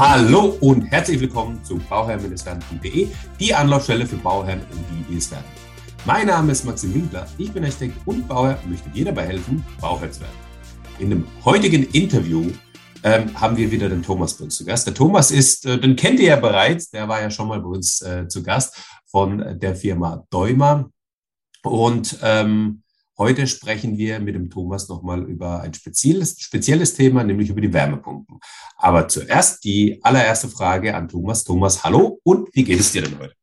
Hallo und herzlich willkommen zu bauherrn-werden.de, die Anlaufstelle für Bauherren und die, es werden. Mein Name ist Maxim Winkler, ich bin Architekt und Bauherr und möchte dir dabei helfen, Bauherr zu werden. In dem heutigen Interview ähm, haben wir wieder den Thomas bei uns zu Gast. Der Thomas ist, äh, den kennt ihr ja bereits, der war ja schon mal bei uns äh, zu Gast von der Firma Däumer. Und ähm, Heute sprechen wir mit dem Thomas nochmal über ein spezielles, spezielles Thema, nämlich über die Wärmepumpen. Aber zuerst die allererste Frage an Thomas. Thomas, hallo und wie geht es dir denn heute?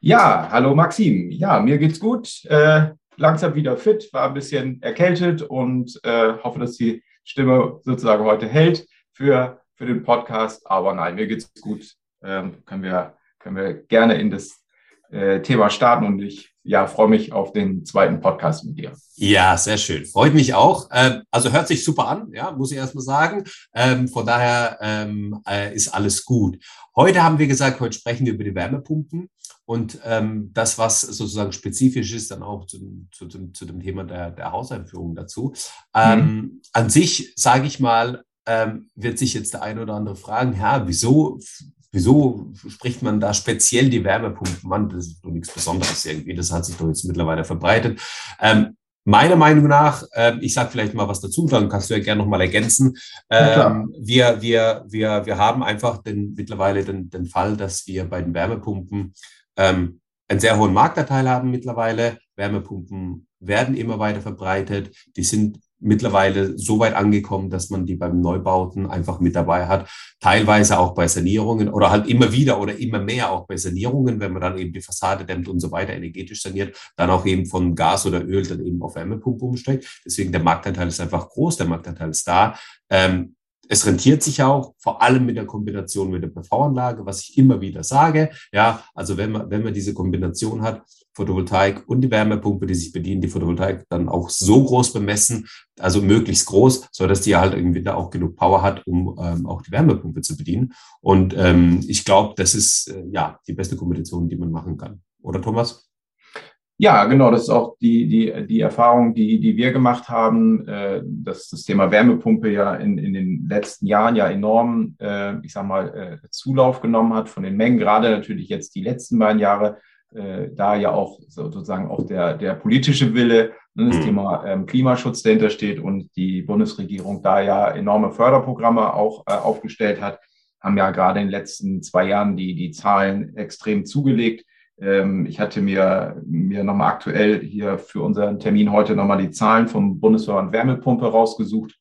Ja, hallo Maxim. Ja, mir geht's gut. Äh, langsam wieder fit, war ein bisschen erkältet und äh, hoffe, dass die Stimme sozusagen heute hält für, für den Podcast. Aber nein, mir geht's gut. Ähm, können, wir, können wir gerne in das äh, Thema starten und ich ja, freue mich auf den zweiten Podcast mit dir. Ja, sehr schön. Freut mich auch. Ähm, also hört sich super an, ja, muss ich erstmal sagen. Ähm, von daher ähm, äh, ist alles gut. Heute haben wir gesagt, heute sprechen wir über die Wärmepumpen und das, was sozusagen spezifisch ist, dann auch zu, zu, zu dem Thema der, der Hauseinführung dazu. Mhm. An sich, sage ich mal, wird sich jetzt der eine oder andere fragen, ja, wieso Wieso spricht man da speziell die Wärmepumpen an? Das ist doch nichts Besonderes irgendwie. Das hat sich doch jetzt mittlerweile verbreitet. Ähm, meiner Meinung nach, äh, ich sage vielleicht mal was dazu, dann kannst du ja gerne nochmal ergänzen. Ähm, wir, wir, wir, wir haben einfach den, mittlerweile den, den Fall, dass wir bei den Wärmepumpen ähm, einen sehr hohen Marktanteil haben mittlerweile. Wärmepumpen werden immer weiter verbreitet. Die sind mittlerweile so weit angekommen, dass man die beim Neubauten einfach mit dabei hat. Teilweise auch bei Sanierungen oder halt immer wieder oder immer mehr auch bei Sanierungen, wenn man dann eben die Fassade dämmt und so weiter energetisch saniert, dann auch eben von Gas oder Öl dann eben auf Wärmepumpe umsteigt. Deswegen der Marktanteil ist einfach groß, der Marktanteil ist da. Ähm, es rentiert sich auch, vor allem mit der Kombination mit der PV-Anlage, was ich immer wieder sage. Ja, also wenn man, wenn man diese Kombination hat, Photovoltaik und die Wärmepumpe, die sich bedienen, die Photovoltaik dann auch so groß bemessen, also möglichst groß, so dass die halt irgendwie da auch genug Power hat, um ähm, auch die Wärmepumpe zu bedienen. Und ähm, ich glaube, das ist äh, ja die beste Kombination, die man machen kann. Oder Thomas? Ja, genau, das ist auch die, die, die Erfahrung, die, die wir gemacht haben, äh, dass das Thema Wärmepumpe ja in, in den letzten Jahren ja enorm, äh, ich sag mal, äh, Zulauf genommen hat von den Mengen, gerade natürlich jetzt die letzten beiden Jahre, äh, da ja auch sozusagen auch der, der politische Wille, ne, das mhm. Thema ähm, Klimaschutz dahinter steht und die Bundesregierung da ja enorme Förderprogramme auch äh, aufgestellt hat, haben ja gerade in den letzten zwei Jahren die, die Zahlen extrem zugelegt. Ähm, ich hatte mir, mir nochmal aktuell hier für unseren Termin heute nochmal die Zahlen vom Bundesverband Wärmepumpe rausgesucht.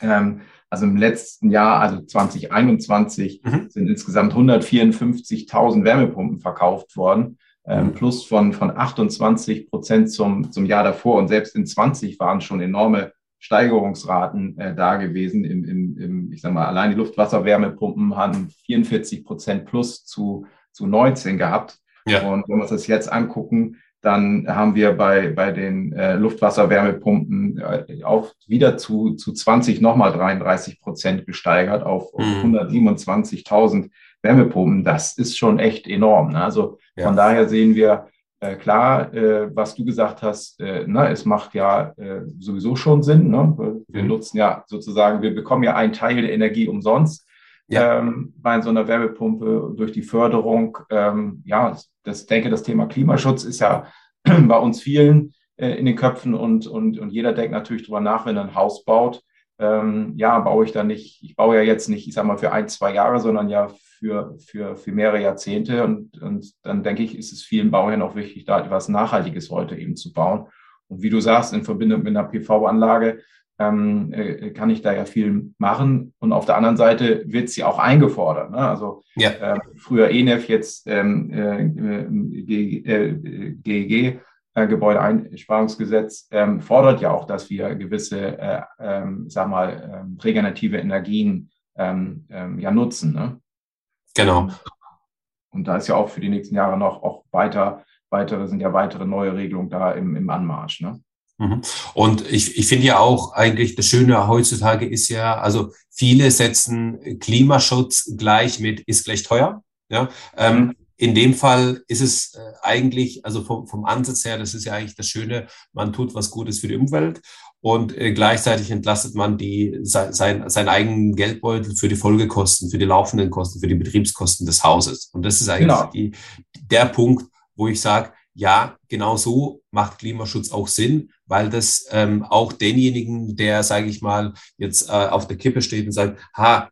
Ähm, also im letzten Jahr, also 2021, mhm. sind insgesamt 154.000 Wärmepumpen verkauft worden, ähm, mhm. plus von, von 28 Prozent zum, zum Jahr davor. Und selbst in 20 waren schon enorme Steigerungsraten äh, da gewesen. Im, im, im, ich sag mal, allein die Luftwasserwärmepumpen haben 44 Prozent plus zu, zu 19 gehabt. Ja. Und wenn wir uns das jetzt angucken, dann haben wir bei, bei den äh, Luftwasserwärmepumpen äh, auch wieder zu, zu 20 nochmal 33 Prozent gesteigert auf, mhm. 127.000 Wärmepumpen. Das ist schon echt enorm. Ne? Also ja. von daher sehen wir, äh, klar, äh, was du gesagt hast, äh, na, es macht ja äh, sowieso schon Sinn. Ne? Wir mhm. nutzen ja sozusagen, wir bekommen ja einen Teil der Energie umsonst ja. ähm, bei so einer Wärmepumpe durch die Förderung. Ähm, ja, das, das denke, das Thema Klimaschutz ist ja bei uns vielen äh, in den Köpfen und, und, und jeder denkt natürlich drüber nach, wenn er ein Haus baut. Ähm, ja, baue ich da nicht, ich baue ja jetzt nicht, ich sag mal, für ein, zwei Jahre, sondern ja für, für, für mehrere Jahrzehnte. Und, und dann denke ich, ist es vielen Bauherren auch wichtig, da etwas Nachhaltiges heute eben zu bauen. Und wie du sagst, in Verbindung mit einer PV-Anlage ähm, äh, kann ich da ja viel machen. Und auf der anderen Seite wird sie auch eingefordert. Ne? Also ja. äh, früher ENEF, jetzt ähm, äh, GEG, äh, Gebäudeeinsparungsgesetz, ähm, fordert ja auch, dass wir gewisse, äh, ähm, sag mal, ähm, regenerative Energien ähm, ja nutzen. Ne? Genau. Und da ist ja auch für die nächsten Jahre noch auch weiter, weitere, sind ja weitere neue Regelungen da im, im Anmarsch. Ne? Mhm. Und ich, ich finde ja auch eigentlich, das Schöne heutzutage ist ja, also viele setzen Klimaschutz gleich mit ist gleich teuer. Ja, ähm, mhm. in dem Fall ist es äh, eigentlich, also vom, vom Ansatz her, das ist ja eigentlich das Schöne, man tut was Gutes für die Umwelt und äh, gleichzeitig entlastet man die, sein, seinen eigenen Geldbeutel für die Folgekosten, für die laufenden Kosten, für die Betriebskosten des Hauses. Und das ist eigentlich genau. die, der Punkt, wo ich sage, ja, genau so macht Klimaschutz auch Sinn, weil das ähm, auch denjenigen, der, sage ich mal, jetzt äh, auf der Kippe steht und sagt, ha,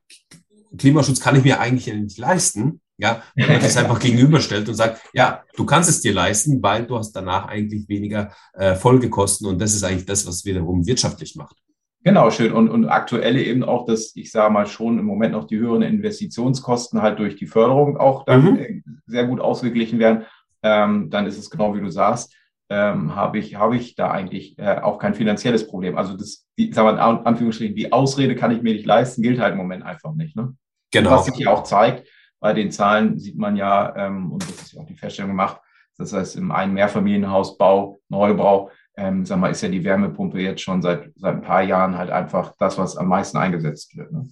Klimaschutz kann ich mir eigentlich nicht leisten, ja, wenn man das einfach gegenüberstellt und sagt, ja, du kannst es dir leisten, weil du hast danach eigentlich weniger äh, Folgekosten und das ist eigentlich das, was wiederum wirtschaftlich macht. Genau, schön. Und, und aktuell eben auch, dass ich sage mal schon im Moment noch die höheren Investitionskosten halt durch die Förderung auch dann mhm. Äh, sehr gut ausgeglichen werden. Ähm, dann ist es genau wie du sagst, ähm, habe ich, habe ich da eigentlich äh, auch kein finanzielles Problem. Also das, die, sagen wir in Anführungsstrichen, die Ausrede kann ich mir nicht leisten, gilt halt im Moment einfach nicht. Ne? Genau. Was sich ja auch zeigt, bei den Zahlen sieht man ja, ähm, und das ist ja auch die Feststellung gemacht, das heißt, im einen Mehrfamilienhausbau, Neubau, ähm, sag mal, ist ja die Wärmepumpe jetzt schon seit, seit ein paar Jahren halt einfach das, was am meisten eingesetzt wird. Ne?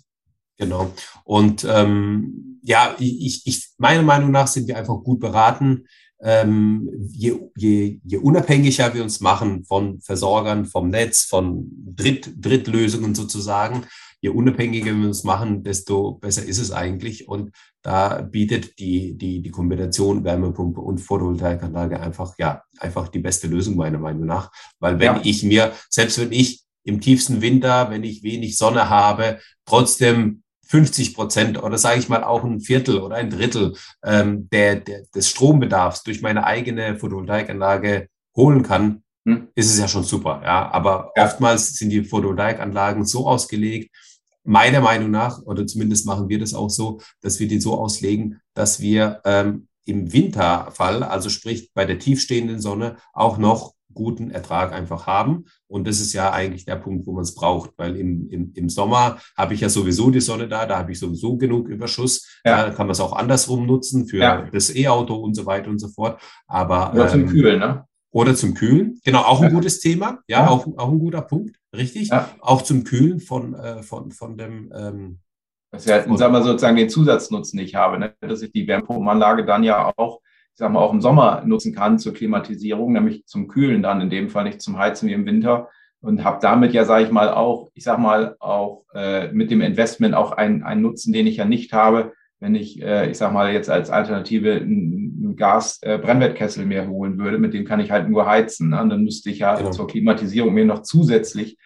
Genau. Und ähm, ja, ich, ich, meiner Meinung nach sind wir einfach gut beraten, ähm, je, je, je unabhängiger wir uns machen von Versorgern, vom Netz, von Dritt, Drittlösungen sozusagen, je unabhängiger wir uns machen, desto besser ist es eigentlich. Und da bietet die, die, die Kombination Wärmepumpe und Photovoltaikanlage einfach, ja, einfach die beste Lösung meiner Meinung nach. Weil wenn ja. ich mir, selbst wenn ich im tiefsten Winter, wenn ich wenig Sonne habe, trotzdem 50 Prozent oder sage ich mal auch ein Viertel oder ein Drittel ähm, der, der, des Strombedarfs durch meine eigene Photovoltaikanlage holen kann, hm. ist es ja schon super. Ja, aber ja. oftmals sind die Photovoltaikanlagen so ausgelegt, meiner Meinung nach, oder zumindest machen wir das auch so, dass wir die so auslegen, dass wir ähm, im Winterfall, also sprich bei der tiefstehenden Sonne, auch noch guten Ertrag einfach haben. Und das ist ja eigentlich der Punkt, wo man es braucht, weil im, im, im Sommer habe ich ja sowieso die Sonne da, da habe ich sowieso genug Überschuss. Ja. Da kann man es auch andersrum nutzen für ja. das E-Auto und so weiter und so fort. Aber, Oder zum ähm, Kühlen, ne? Oder zum Kühlen. Genau, auch ein ja. gutes Thema. Ja, Auch, auch ein guter Punkt. Richtig. Auch zum Kühlen von, äh, von, von dem. Ähm, das ja, von, sagen wir sozusagen den Zusatznutzen nicht habe, ne? dass ich die Wärmepumpenanlage dann ja auch, ich sag mal, auch im Sommer nutzen kann zur Klimatisierung, nämlich zum Kühlen dann in dem Fall, nicht zum Heizen wie im Winter. Und habe damit ja, sage ich mal, auch, ich sag mal, auch äh, mit dem Investment auch einen, einen Nutzen, den ich ja nicht habe, wenn ich, äh, ich sag mal, jetzt als Alternative einen Gas-Brennwertkessel äh, mehr holen würde, mit dem kann ich halt nur heizen. Ne? Dann müsste ich ja genau. zur Klimatisierung mir noch zusätzlich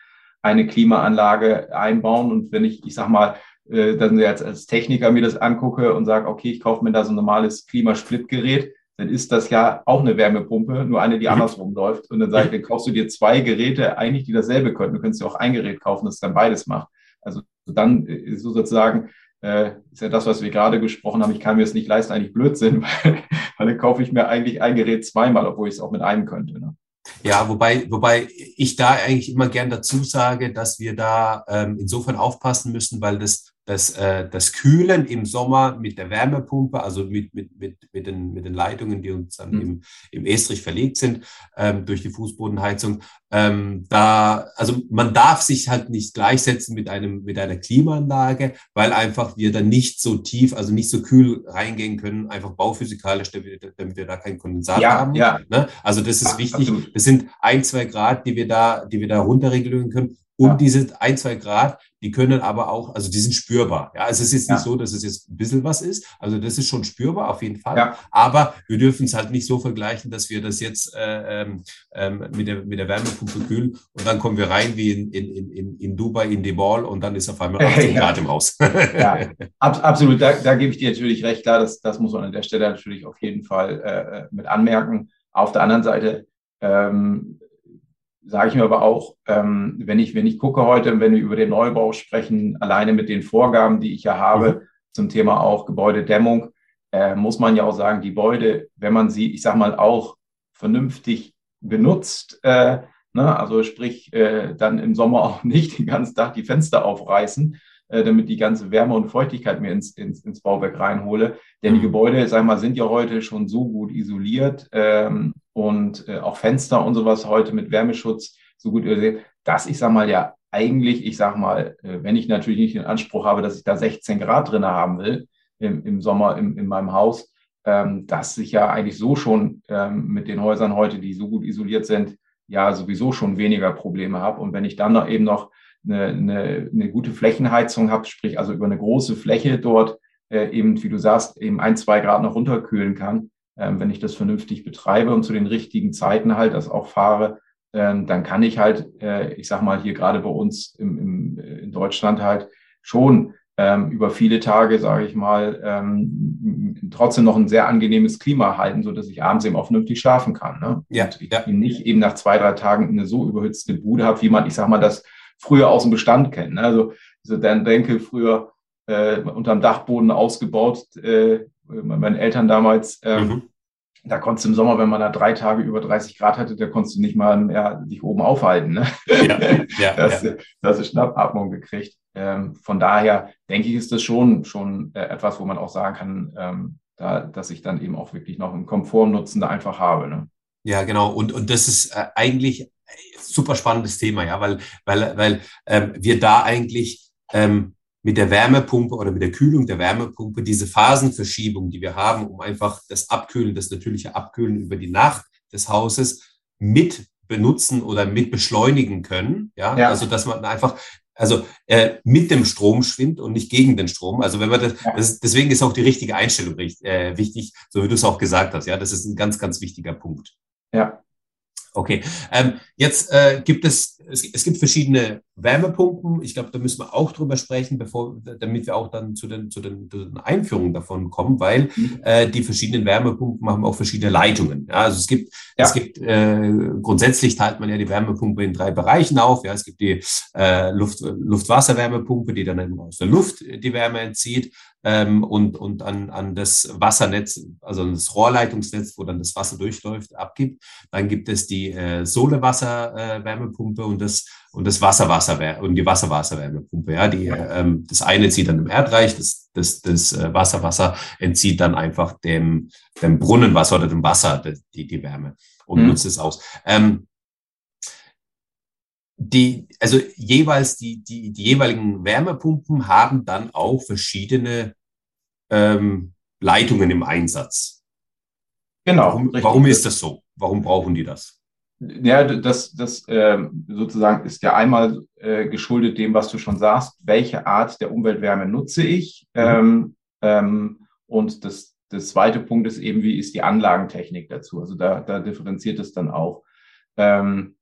eine Klimaanlage einbauen. Und wenn ich, ich sag mal, äh, dann jetzt als Techniker mir das angucke und sage, okay, ich kaufe mir da so ein normales Klimasplitgerät, dann ist das ja auch eine Wärmepumpe, nur eine, die mhm. andersrum läuft. Und dann sage ich, dann kaufst du dir zwei Geräte, eigentlich, die dasselbe können. Du könntest dir auch ein Gerät kaufen, das dann beides macht. Also dann ist so sozusagen äh, ist ja das, was wir gerade gesprochen haben. Ich kann mir es nicht leisten, eigentlich Blödsinn, weil, weil dann kaufe ich mir eigentlich ein Gerät zweimal, obwohl ich es auch mit einem könnte. Ne? Ja, wobei, wobei ich da eigentlich immer gern dazu sage, dass wir da ähm, insofern aufpassen müssen, weil das das, äh, das Kühlen im Sommer mit der Wärmepumpe, also mit, mit, mit, mit, den, mit den Leitungen, die uns dann mhm. im, im Estrich verlegt sind, ähm, durch die Fußbodenheizung, ähm, da, also man darf sich halt nicht gleichsetzen mit einem, mit einer Klimaanlage, weil einfach wir dann nicht so tief, also nicht so kühl reingehen können, einfach bauphysikalisch, damit, damit wir da kein Kondensat ja, haben. Ja. Ne? Also das ist ja, wichtig. Absolut. Das sind ein, zwei Grad, die wir da, die wir da runterregeln können. Und ja. diese ein, zwei Grad, die können aber auch, also die sind spürbar. Ja, also es ist ja. nicht so, dass es jetzt ein bisschen was ist. Also das ist schon spürbar auf jeden Fall. Ja. Aber wir dürfen es halt nicht so vergleichen, dass wir das jetzt äh, ähm, ähm, mit, der, mit der Wärmepumpe kühlen und dann kommen wir rein wie in, in, in, in Dubai in die Ball und dann ist auf einmal 18 ja. Grad im Haus. ja, Ab, absolut. Da, da gebe ich dir natürlich recht. Klar, das, das muss man an der Stelle natürlich auf jeden Fall äh, äh mit anmerken. Auf der anderen Seite ähm, sage ich mir aber auch, ähm, wenn ich, wenn ich gucke heute, wenn wir über den Neubau sprechen, alleine mit den Vorgaben, die ich ja habe mhm. zum Thema auch Gebäudedämmung, äh, muss man ja auch sagen, die Gebäude, wenn man sie, ich sage mal, auch vernünftig benutzt, äh, ne, also sprich, äh, dann im Sommer auch nicht den ganzen Tag die Fenster aufreißen, äh, damit die ganze Wärme und Feuchtigkeit mir ins, ins, ins Bauwerk reinhole. Denn die mhm. Gebäude, sag mal, sind ja heute schon so gut isoliert ähm, und äh, auch Fenster und sowas heute mit Wärmeschutz so gut isoliert, dass ich sag mal ja eigentlich, ich sag mal, äh, wenn ich natürlich nicht den Anspruch habe, dass ich da 16 Grad drin haben will im, im Sommer im, in meinem Haus, ähm, dass ich ja eigentlich so schon ähm, mit den Häusern heute, die so gut isoliert sind, ja sowieso schon weniger Probleme habe. Und wenn ich dann noch eben noch eine, eine, eine gute Flächenheizung habe, sprich also über eine große Fläche dort äh, eben, wie du sagst, eben ein, zwei Grad noch runterkühlen kann, ähm, wenn ich das vernünftig betreibe und zu den richtigen Zeiten halt das auch fahre, ähm, dann kann ich halt, äh, ich sag mal hier gerade bei uns im, im, in Deutschland halt schon ähm, über viele Tage, sage ich mal, ähm, trotzdem noch ein sehr angenehmes Klima halten, so dass ich abends eben auch vernünftig schlafen kann. Ne? Ja, und ich ja. nicht eben nach zwei, drei Tagen eine so überhitzte Bude habe, wie man, ich sag mal, das früher aus dem Bestand kennt. Ne? Also so dann denke früher äh, unterm Dachboden ausgebaut, äh, meinen Eltern damals. Ähm, mhm. Da konntest du im Sommer, wenn man da drei Tage über 30 Grad hatte, da konntest du nicht mal mehr dich oben aufhalten. Ne? Ja, ja, das, ja. das ist Schnappatmung gekriegt. Ähm, von daher denke ich, ist das schon, schon äh, etwas, wo man auch sagen kann, ähm, da, dass ich dann eben auch wirklich noch einen Komfortnutzen da einfach habe. Ne? Ja, genau. Und, und das ist äh, eigentlich super spannendes Thema, ja, weil, weil, weil ähm, wir da eigentlich ähm, mit der Wärmepumpe oder mit der Kühlung der Wärmepumpe diese Phasenverschiebung, die wir haben, um einfach das Abkühlen, das natürliche Abkühlen über die Nacht des Hauses mit benutzen oder mit beschleunigen können. Ja, ja. also dass man einfach also äh, mit dem Strom schwimmt und nicht gegen den Strom. Also wenn man das, ja. das deswegen ist auch die richtige Einstellung äh, wichtig, so wie du es auch gesagt hast. Ja, das ist ein ganz, ganz wichtiger Punkt. Ja. Okay, ähm, jetzt äh, gibt es, es, es gibt verschiedene Wärmepumpen. Ich glaube, da müssen wir auch drüber sprechen, bevor, damit wir auch dann zu den, zu den, zu den Einführungen davon kommen, weil mhm. äh, die verschiedenen Wärmepumpen haben auch verschiedene Leitungen. Ja, also es gibt, ja. es gibt äh, grundsätzlich teilt man ja die Wärmepumpe in drei Bereichen auf. Ja, es gibt die äh, Luft, Luft-Wasser-Wärmepumpe, die dann aus der Luft die Wärme entzieht ähm, und, und an, an das Wassernetz, also an das Rohrleitungsnetz, wo dann das Wasser durchläuft, abgibt. Dann gibt es die äh, Sohle-Wasser-Wärmepumpe und das und das Wasserwasser und die Wasserwasserwärmepumpe. Ja, die ähm, das eine zieht dann im Erdreich, das das das äh, Wasserwasser entzieht dann einfach dem dem Brunnenwasser oder dem Wasser die die Wärme und mhm. nutzt es aus. Ähm, die, also jeweils die, die, die jeweiligen Wärmepumpen haben dann auch verschiedene ähm, Leitungen im Einsatz. Genau. Warum, warum ist das so? Warum brauchen die das? Ja, das, das äh, sozusagen ist ja einmal äh, geschuldet dem, was du schon sagst, welche Art der Umweltwärme nutze ich. Mhm. Ähm, ähm, und das, das zweite Punkt ist eben, wie ist die Anlagentechnik dazu? Also da, da differenziert es dann auch. Ähm,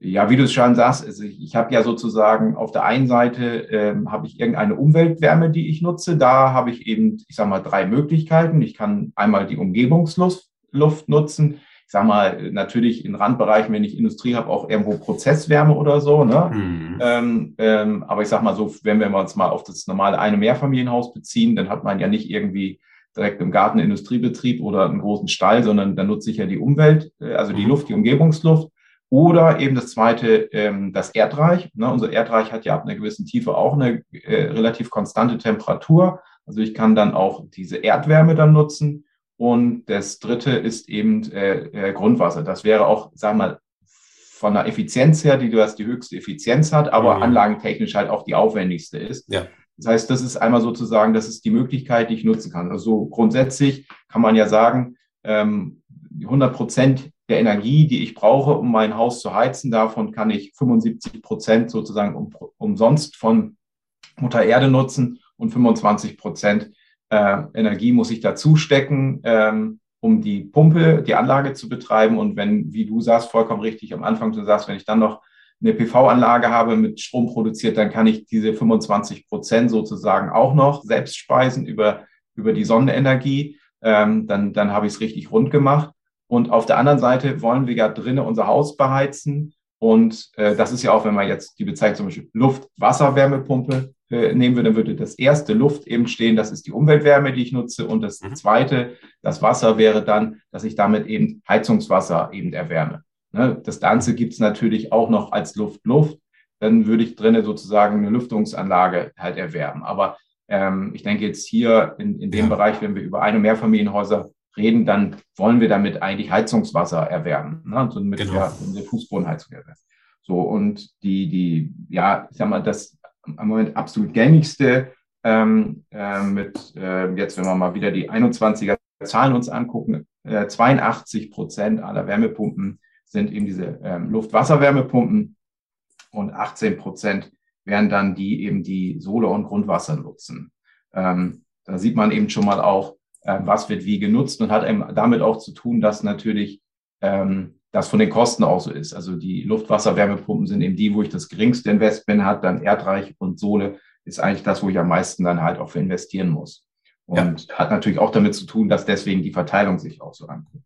ja, wie du es schon sagst, also ich, ich habe ja sozusagen auf der einen Seite ähm, habe ich irgendeine Umweltwärme, die ich nutze. Da habe ich eben, ich sage mal, drei Möglichkeiten. Ich kann einmal die Umgebungsluft Luft nutzen. Ich sage mal, natürlich in Randbereichen, wenn ich Industrie habe, auch irgendwo Prozesswärme oder so. Ne? Mhm. Ähm, ähm, aber ich sage mal so, wenn wir uns mal auf das normale eine Mehrfamilienhaus beziehen, dann hat man ja nicht irgendwie direkt im Garten Industriebetrieb oder einen großen Stall, sondern dann nutze ich ja die Umwelt, äh, also die mhm. Luft, die Umgebungsluft. Oder eben das zweite, ähm, das Erdreich. Ne? Unser Erdreich hat ja ab einer gewissen Tiefe auch eine äh, relativ konstante Temperatur. Also ich kann dann auch diese Erdwärme dann nutzen. Und das dritte ist eben äh, äh, Grundwasser. Das wäre auch, sagen wir mal, von der Effizienz her, die du hast, die höchste Effizienz hat, aber mhm. anlagentechnisch halt auch die aufwendigste ist. Ja. Das heißt, das ist einmal sozusagen, das ist die Möglichkeit, die ich nutzen kann. Also grundsätzlich kann man ja sagen, ähm, 100 Prozent der Energie, die ich brauche, um mein Haus zu heizen, davon kann ich 75 Prozent sozusagen um, umsonst von Mutter Erde nutzen und 25 Prozent äh, Energie muss ich dazu stecken, ähm, um die Pumpe, die Anlage zu betreiben. Und wenn, wie du sagst, vollkommen richtig am Anfang, du sagst, wenn ich dann noch eine PV-Anlage habe mit Strom produziert, dann kann ich diese 25 Prozent sozusagen auch noch selbst speisen über, über die Sonnenenergie. Ähm, dann, dann habe ich es richtig rund gemacht. Und auf der anderen Seite wollen wir ja drinnen unser Haus beheizen. Und äh, das ist ja auch, wenn man jetzt die Bezeichnung zum Beispiel Luft-Wasser-Wärmepumpe äh, nehmen würde, dann würde das erste Luft eben stehen, das ist die Umweltwärme, die ich nutze. Und das mhm. zweite, das Wasser wäre dann, dass ich damit eben Heizungswasser eben erwärme. Ne? Das Ganze gibt es natürlich auch noch als Luft-Luft. Dann würde ich drinnen sozusagen eine Lüftungsanlage halt erwärmen. Aber ähm, ich denke jetzt hier in, in dem ja. Bereich, wenn wir über eine Mehrfamilienhäuser reden, dann wollen wir damit eigentlich Heizungswasser erwärmen, ne? also mit genau. der, der Fußbodenheizung erwärmen. So, und die, die, ja, ich sag mal, das am Moment absolut gängigste ähm, äh, mit, äh, jetzt, wenn wir mal wieder die 21er Zahlen uns angucken, äh, 82 Prozent aller Wärmepumpen sind eben diese ähm, Luft-Wasser-Wärmepumpen und 18 Prozent wären dann die eben die Sohle- und Grundwasser nutzen. Ähm, da sieht man eben schon mal auch, äh, was wird wie genutzt und hat eben damit auch zu tun, dass natürlich ähm, das von den Kosten auch so ist. Also die Luftwasser-Wärmepumpen sind eben die, wo ich das geringste Investment hat, dann Erdreich und Sohle ist eigentlich das, wo ich am meisten dann halt auch für investieren muss. Und ja. hat natürlich auch damit zu tun, dass deswegen die Verteilung sich auch so anguckt.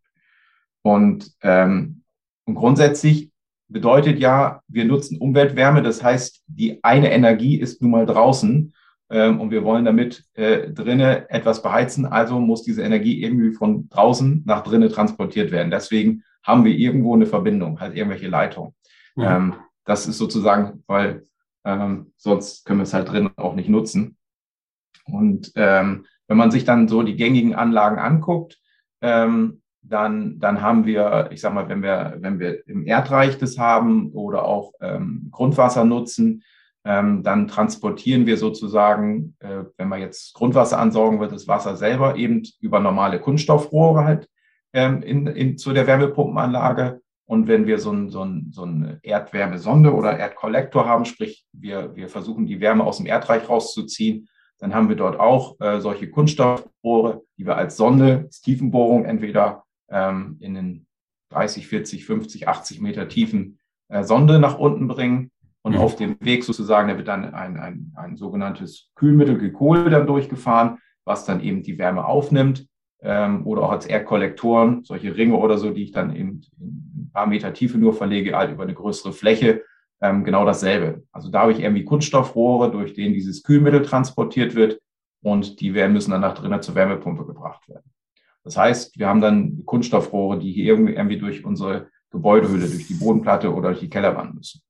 Und, ähm, und grundsätzlich bedeutet ja, wir nutzen Umweltwärme. Das heißt, die eine Energie ist nun mal draußen ähm, und wir wollen damit äh, drinnen etwas beheizen. Also muss diese Energie irgendwie von draußen nach drinnen transportiert werden. Deswegen haben wir irgendwo eine Verbindung, halt irgendwelche Leitungen. Ja. Ähm, das ist sozusagen, weil ähm, sonst können wir es halt drinnen auch nicht nutzen. Und ähm, wenn man sich dann so die gängigen Anlagen anguckt, ähm, dann, dann haben wir, ich sag mal, wenn wir, wenn wir im Erdreich das haben oder auch ähm, Grundwasser nutzen, ähm, dann transportieren wir sozusagen, äh, wenn man jetzt Grundwasser ansaugen wird, das Wasser selber eben über normale Kunststoffrohre halt ähm, in, in, zu der Wärmepumpenanlage. Und wenn wir so, ein, so, ein, so eine Erdwärmesonde oder Erdkollektor haben, sprich wir, wir versuchen die Wärme aus dem Erdreich rauszuziehen, dann haben wir dort auch äh, solche Kunststoffrohre, die wir als Sonde, als Tiefenbohrung entweder ähm, in den 30, 40, 50, 80 Meter tiefen äh, Sonde nach unten bringen. Und mhm. auf dem Weg sozusagen, da wird dann ein, ein, ein sogenanntes Kühlmittel, Glykol, dann durchgefahren, was dann eben die Wärme aufnimmt. Ähm, oder auch als Erdkollektoren, solche Ringe oder so, die ich dann eben in ein paar Meter Tiefe nur verlege, halt über eine größere Fläche. Ähm, genau dasselbe. Also da habe ich irgendwie Kunststoffrohre, durch denen dieses Kühlmittel transportiert wird und die werden, müssen dann nach drinnen zur Wärmepumpe gebracht werden. Das heißt, wir haben dann Kunststoffrohre, die hier irgendwie, irgendwie durch unsere Gebäudehülle, durch die Bodenplatte oder durch die Kellerwand müssen.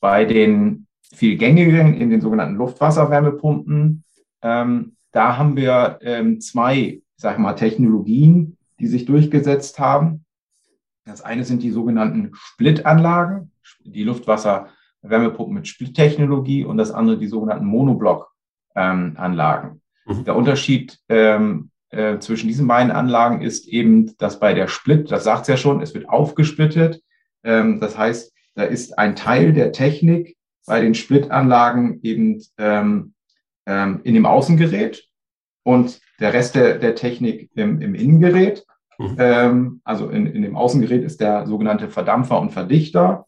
Bei den viel gängigen, in den sogenannten Luftwasserwärmepumpen, ähm, da haben wir ähm, zwei, sag ich mal, Technologien, die sich durchgesetzt haben. Das eine sind die sogenannten Splitanlagen, die Luftwasserwärmepumpen mit Splittechnologie und das andere die sogenannten Monoblock-Anlagen. Ähm, mhm. Der Unterschied ähm, äh, zwischen diesen beiden Anlagen ist eben, dass bei der Split, das sagt es ja schon, es wird aufgesplittet. Ähm, das heißt, da ist ein Teil der Technik bei den Splitanlagen eben ähm, ähm, in dem Außengerät und der Rest der, der Technik im, im Innengerät. Mhm. Ähm, also in, in dem Außengerät ist der sogenannte Verdampfer und Verdichter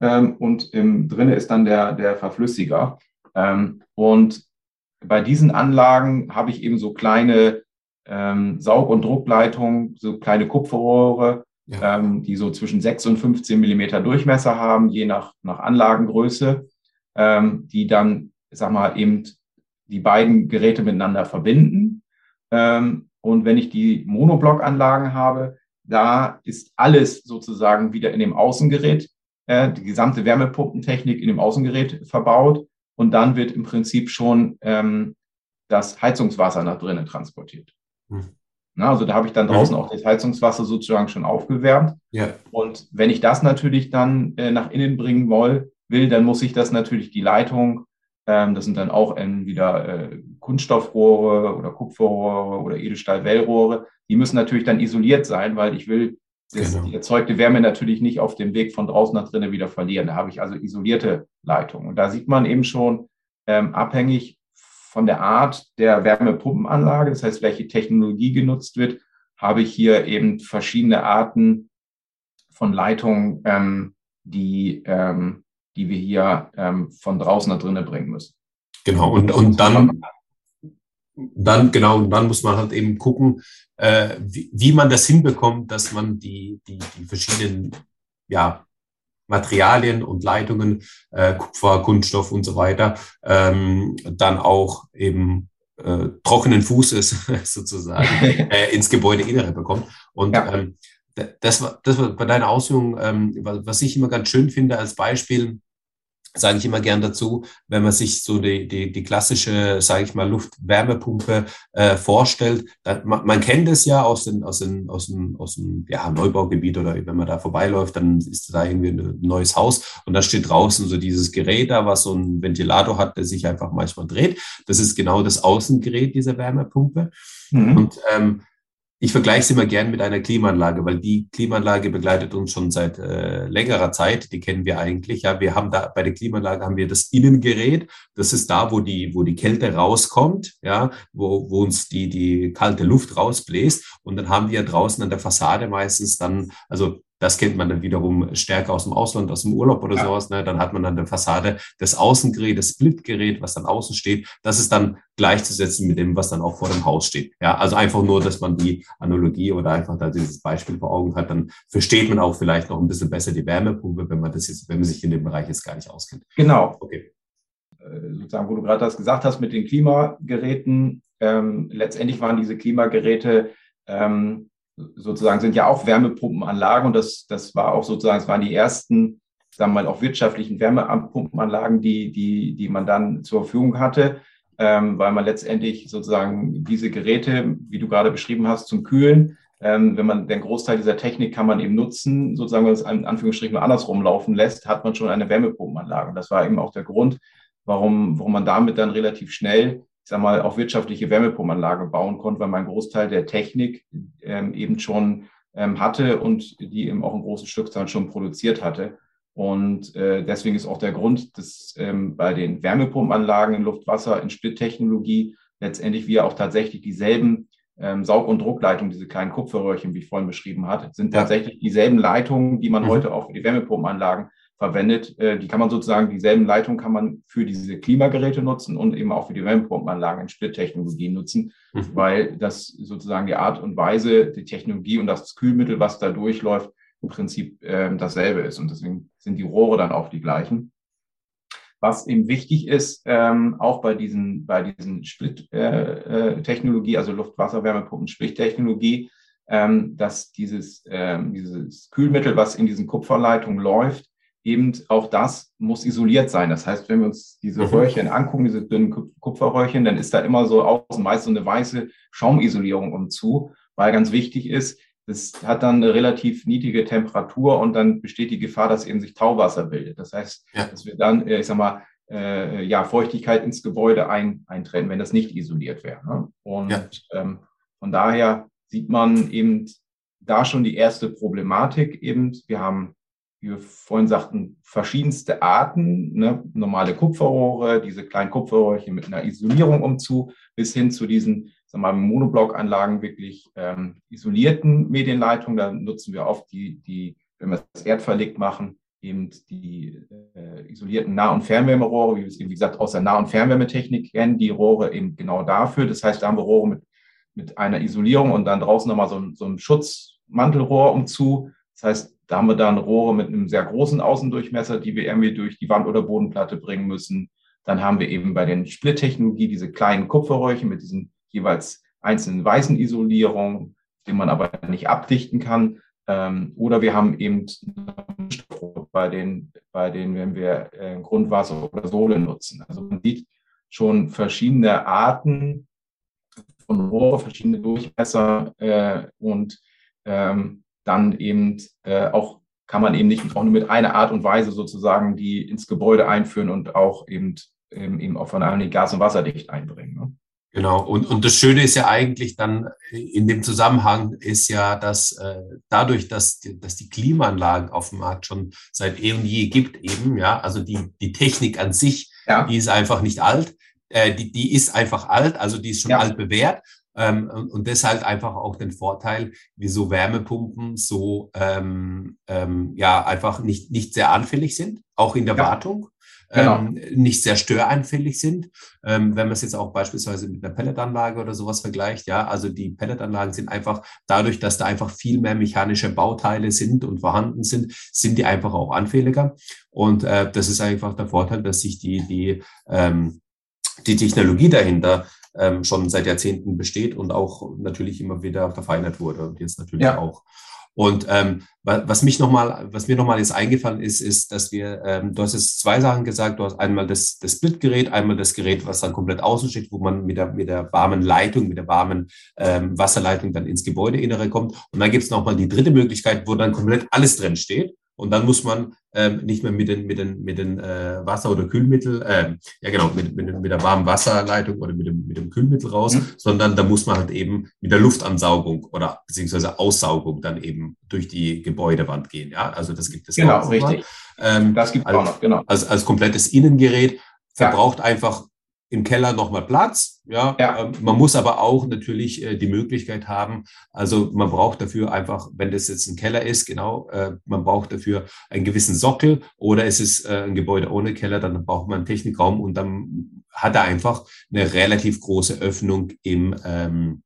ähm, und im drinne ist dann der, der Verflüssiger. Ähm, und bei diesen Anlagen habe ich eben so kleine ähm, Saug- und Druckleitungen, so kleine Kupferrohre, ja. ähm, die so zwischen 6 und 15 Millimeter Durchmesser haben, je nach, nach Anlagengröße, ähm, die dann, sag mal, eben die beiden Geräte miteinander verbinden. Ähm, und wenn ich die Monoblockanlagen habe, da ist alles sozusagen wieder in dem Außengerät, äh, die gesamte Wärmepumpentechnik in dem Außengerät verbaut. Und dann wird im Prinzip schon ähm, das Heizungswasser nach drinnen transportiert. Hm. Na, also da habe ich dann draußen auch das Heizungswasser sozusagen schon aufgewärmt. Ja. Und wenn ich das natürlich dann äh, nach innen bringen will, will, dann muss ich das natürlich die Leitung, das sind dann auch entweder äh, Kunststoffrohre oder Kupferrohre oder Edelstahlwellrohre, die müssen natürlich dann isoliert sein, weil ich will das, genau. die erzeugte Wärme natürlich nicht auf dem Weg von draußen nach drinnen wieder verlieren. Da habe ich also isolierte Leitungen. Und da sieht man eben schon, ähm, abhängig von der Art der Wärmepumpenanlage, das heißt, welche Technologie genutzt wird, habe ich hier eben verschiedene Arten von Leitungen, ähm, die, ähm, die wir hier ähm, von draußen nach drinnen bringen müssen. Genau, und, und dann, dann, genau, und dann muss man halt eben gucken, äh, wie, wie man das hinbekommt, dass man die, die, die verschiedenen ja, Materialien und Leitungen, äh, Kupfer, Kunststoff und so weiter, ähm, dann auch eben äh, trockenen Fußes sozusagen äh, ins Gebäudeinnere bekommt. Und ja. ähm, das war, das war bei deiner Ausführung, ähm, was ich immer ganz schön finde als Beispiel, sage ich immer gern dazu, wenn man sich so die, die, die klassische, sage ich mal, Luftwärmepumpe äh, vorstellt. Da, man, man kennt es ja aus dem, aus dem, aus dem, aus dem ja, Neubaugebiet oder wenn man da vorbeiläuft, dann ist da irgendwie ein neues Haus und da steht draußen so dieses Gerät da, was so ein Ventilator hat, der sich einfach manchmal dreht. Das ist genau das Außengerät dieser Wärmepumpe. Mhm. Und ähm, ich vergleiche es immer gern mit einer Klimaanlage, weil die Klimaanlage begleitet uns schon seit äh, längerer Zeit. Die kennen wir eigentlich. Ja, wir haben da bei der Klimaanlage haben wir das Innengerät. Das ist da, wo die, wo die Kälte rauskommt, ja, wo, wo uns die, die kalte Luft rausbläst. Und dann haben wir draußen an der Fassade meistens dann, also das kennt man dann wiederum stärker aus dem Ausland, aus dem Urlaub oder ja. sowas. Ne? Dann hat man an der Fassade das Außengerät, das Splitgerät, was dann außen steht. Das ist dann gleichzusetzen mit dem, was dann auch vor dem Haus steht. Ja, also einfach nur, dass man die Analogie oder einfach da dieses Beispiel vor Augen hat, dann versteht man auch vielleicht noch ein bisschen besser die Wärmepumpe, wenn man das jetzt, wenn man sich in dem Bereich jetzt gar nicht auskennt. Genau. Okay. Äh, sozusagen, wo du gerade das gesagt hast mit den Klimageräten, ähm, letztendlich waren diese Klimageräte ähm, sozusagen sind ja auch Wärmepumpenanlagen und das, das war auch sozusagen, es waren die ersten, sagen wir mal, auch wirtschaftlichen Wärmepumpenanlagen, die, die, die man dann zur Verfügung hatte, ähm, weil man letztendlich sozusagen diese Geräte, wie du gerade beschrieben hast, zum Kühlen, ähm, wenn man den Großteil dieser Technik kann man eben nutzen, sozusagen, wenn man es in Anführungsstrichen andersrum laufen lässt, hat man schon eine Wärmepumpenanlage. Und das war eben auch der Grund, warum, warum man damit dann relativ schnell ich sag mal, auch wirtschaftliche Wärmepumpenanlage bauen konnte, weil man einen Großteil der Technik ähm, eben schon ähm, hatte und die eben auch in großen Stückzahlen schon produziert hatte. Und äh, deswegen ist auch der Grund, dass ähm, bei den Wärmepumpenanlagen in Luft-Wasser in Splittechnologie letztendlich wir auch tatsächlich dieselben ähm, Saug- und Druckleitungen, diese kleinen Kupferröhrchen, wie ich vorhin beschrieben hatte, sind tatsächlich dieselben Leitungen, die man mhm. heute auch für die Wärmepumpenanlagen verwendet. Äh, die kann man sozusagen, dieselben Leitungen kann man für diese Klimageräte nutzen und eben auch für die Wärmepumpenanlagen in Splittechnologie nutzen, mhm. weil das sozusagen die Art und Weise, die Technologie und das Kühlmittel, was da durchläuft, im Prinzip äh, dasselbe ist. Und deswegen sind die Rohre dann auch die gleichen. Was eben wichtig ist, ähm, auch bei diesen, bei diesen Split-Technologie, äh, also Luft-Wasser-Wärmepumpen-Splittechnologie, ähm, dass dieses, ähm, dieses Kühlmittel, was in diesen Kupferleitungen läuft, eben auch das muss isoliert sein. Das heißt, wenn wir uns diese mhm. Röhrchen angucken, diese dünnen Kupferröhrchen, dann ist da immer so außen meist so eine weiße Schaumisolierung umzu, weil ganz wichtig ist, das hat dann eine relativ niedrige Temperatur und dann besteht die Gefahr, dass eben sich Tauwasser bildet. Das heißt, ja. dass wir dann, äh, ich sag mal, äh, ja, Feuchtigkeit ins Gebäude ein, eintreten, wenn das nicht isoliert wäre. Ne? Und ja. ähm, von daher sieht man eben da schon die erste Problematik eben. Wir haben wie wir vorhin sagten, verschiedenste Arten, ne? normale Kupferrohre, diese kleinen Kupferrohrchen mit einer Isolierung umzu, bis hin zu diesen sagen wir mal, Monoblockanlagen wirklich ähm, isolierten Medienleitungen. Da nutzen wir oft die, die, wenn wir das erdverlegt machen, eben die äh, isolierten Nah- und Fernwärmerohre, wie wir es eben, wie gesagt, aus der Nah- und Fernwärmetechnik kennen, die Rohre eben genau dafür. Das heißt, da haben wir Rohre mit, mit einer Isolierung und dann draußen nochmal so, so ein Schutzmantelrohr umzu. Das heißt, da haben wir dann Rohre mit einem sehr großen Außendurchmesser, die wir irgendwie durch die Wand- oder Bodenplatte bringen müssen. Dann haben wir eben bei den Splittechnologie diese kleinen Kupferröhrchen mit diesen jeweils einzelnen weißen Isolierungen, die man aber nicht abdichten kann. Ähm, oder wir haben eben bei den, bei denen, wenn wir äh, Grundwasser oder Sohle nutzen. Also man sieht schon verschiedene Arten von Rohre, verschiedene Durchmesser äh, und ähm, dann eben äh, auch kann man eben nicht auch nur mit einer Art und Weise sozusagen die ins Gebäude einführen und auch eben, eben, eben auch von einem Gas- und Wasserdicht einbringen. Ne? Genau, und, und das Schöne ist ja eigentlich dann in dem Zusammenhang ist ja, dass äh, dadurch, dass, dass die Klimaanlagen auf dem Markt schon seit eh und je gibt, eben, ja, also die, die Technik an sich, ja. die ist einfach nicht alt, äh, die, die ist einfach alt, also die ist schon ja. alt bewährt ähm, und deshalb einfach auch den Vorteil, wieso Wärmepumpen so ähm, ähm, ja einfach nicht, nicht sehr anfällig sind, auch in der ja. Wartung. Genau. Ähm, nicht sehr störanfällig sind. Ähm, wenn man es jetzt auch beispielsweise mit einer Pelletanlage oder sowas vergleicht, ja, also die Pelletanlagen sind einfach dadurch, dass da einfach viel mehr mechanische Bauteile sind und vorhanden sind, sind die einfach auch anfälliger. Und äh, das ist einfach der Vorteil, dass sich die, die, ähm, die Technologie dahinter ähm, schon seit Jahrzehnten besteht und auch natürlich immer wieder verfeinert wurde und jetzt natürlich ja. auch. Und ähm, was mich nochmal, was mir nochmal jetzt eingefallen ist, ist, dass wir, ähm, du hast jetzt zwei Sachen gesagt, du hast einmal das, das Splitgerät, einmal das Gerät, was dann komplett außen steht, wo man mit der, mit der warmen Leitung, mit der warmen ähm, Wasserleitung dann ins Gebäudeinnere kommt. Und dann gibt es nochmal die dritte Möglichkeit, wo dann komplett alles drin steht. Und dann muss man ähm, nicht mehr mit den, mit den, mit den äh, Wasser- oder Kühlmittel, äh, ja genau, mit, mit, mit der warmen Wasserleitung oder mit dem, mit dem Kühlmittel raus, mhm. sondern da muss man halt eben mit der Luftansaugung oder beziehungsweise Aussaugung dann eben durch die Gebäudewand gehen. Ja, also das gibt es genau, auch. Genau, richtig. Ähm, das gibt es auch noch, genau. Als, als komplettes Innengerät verbraucht ja. einfach im Keller nochmal Platz. Ja, ja. Ähm, man muss aber auch natürlich äh, die Möglichkeit haben, also man braucht dafür einfach, wenn das jetzt ein Keller ist, genau, äh, man braucht dafür einen gewissen Sockel oder es ist äh, ein Gebäude ohne Keller, dann braucht man einen Technikraum und dann hat er einfach eine relativ große Öffnung im, ähm,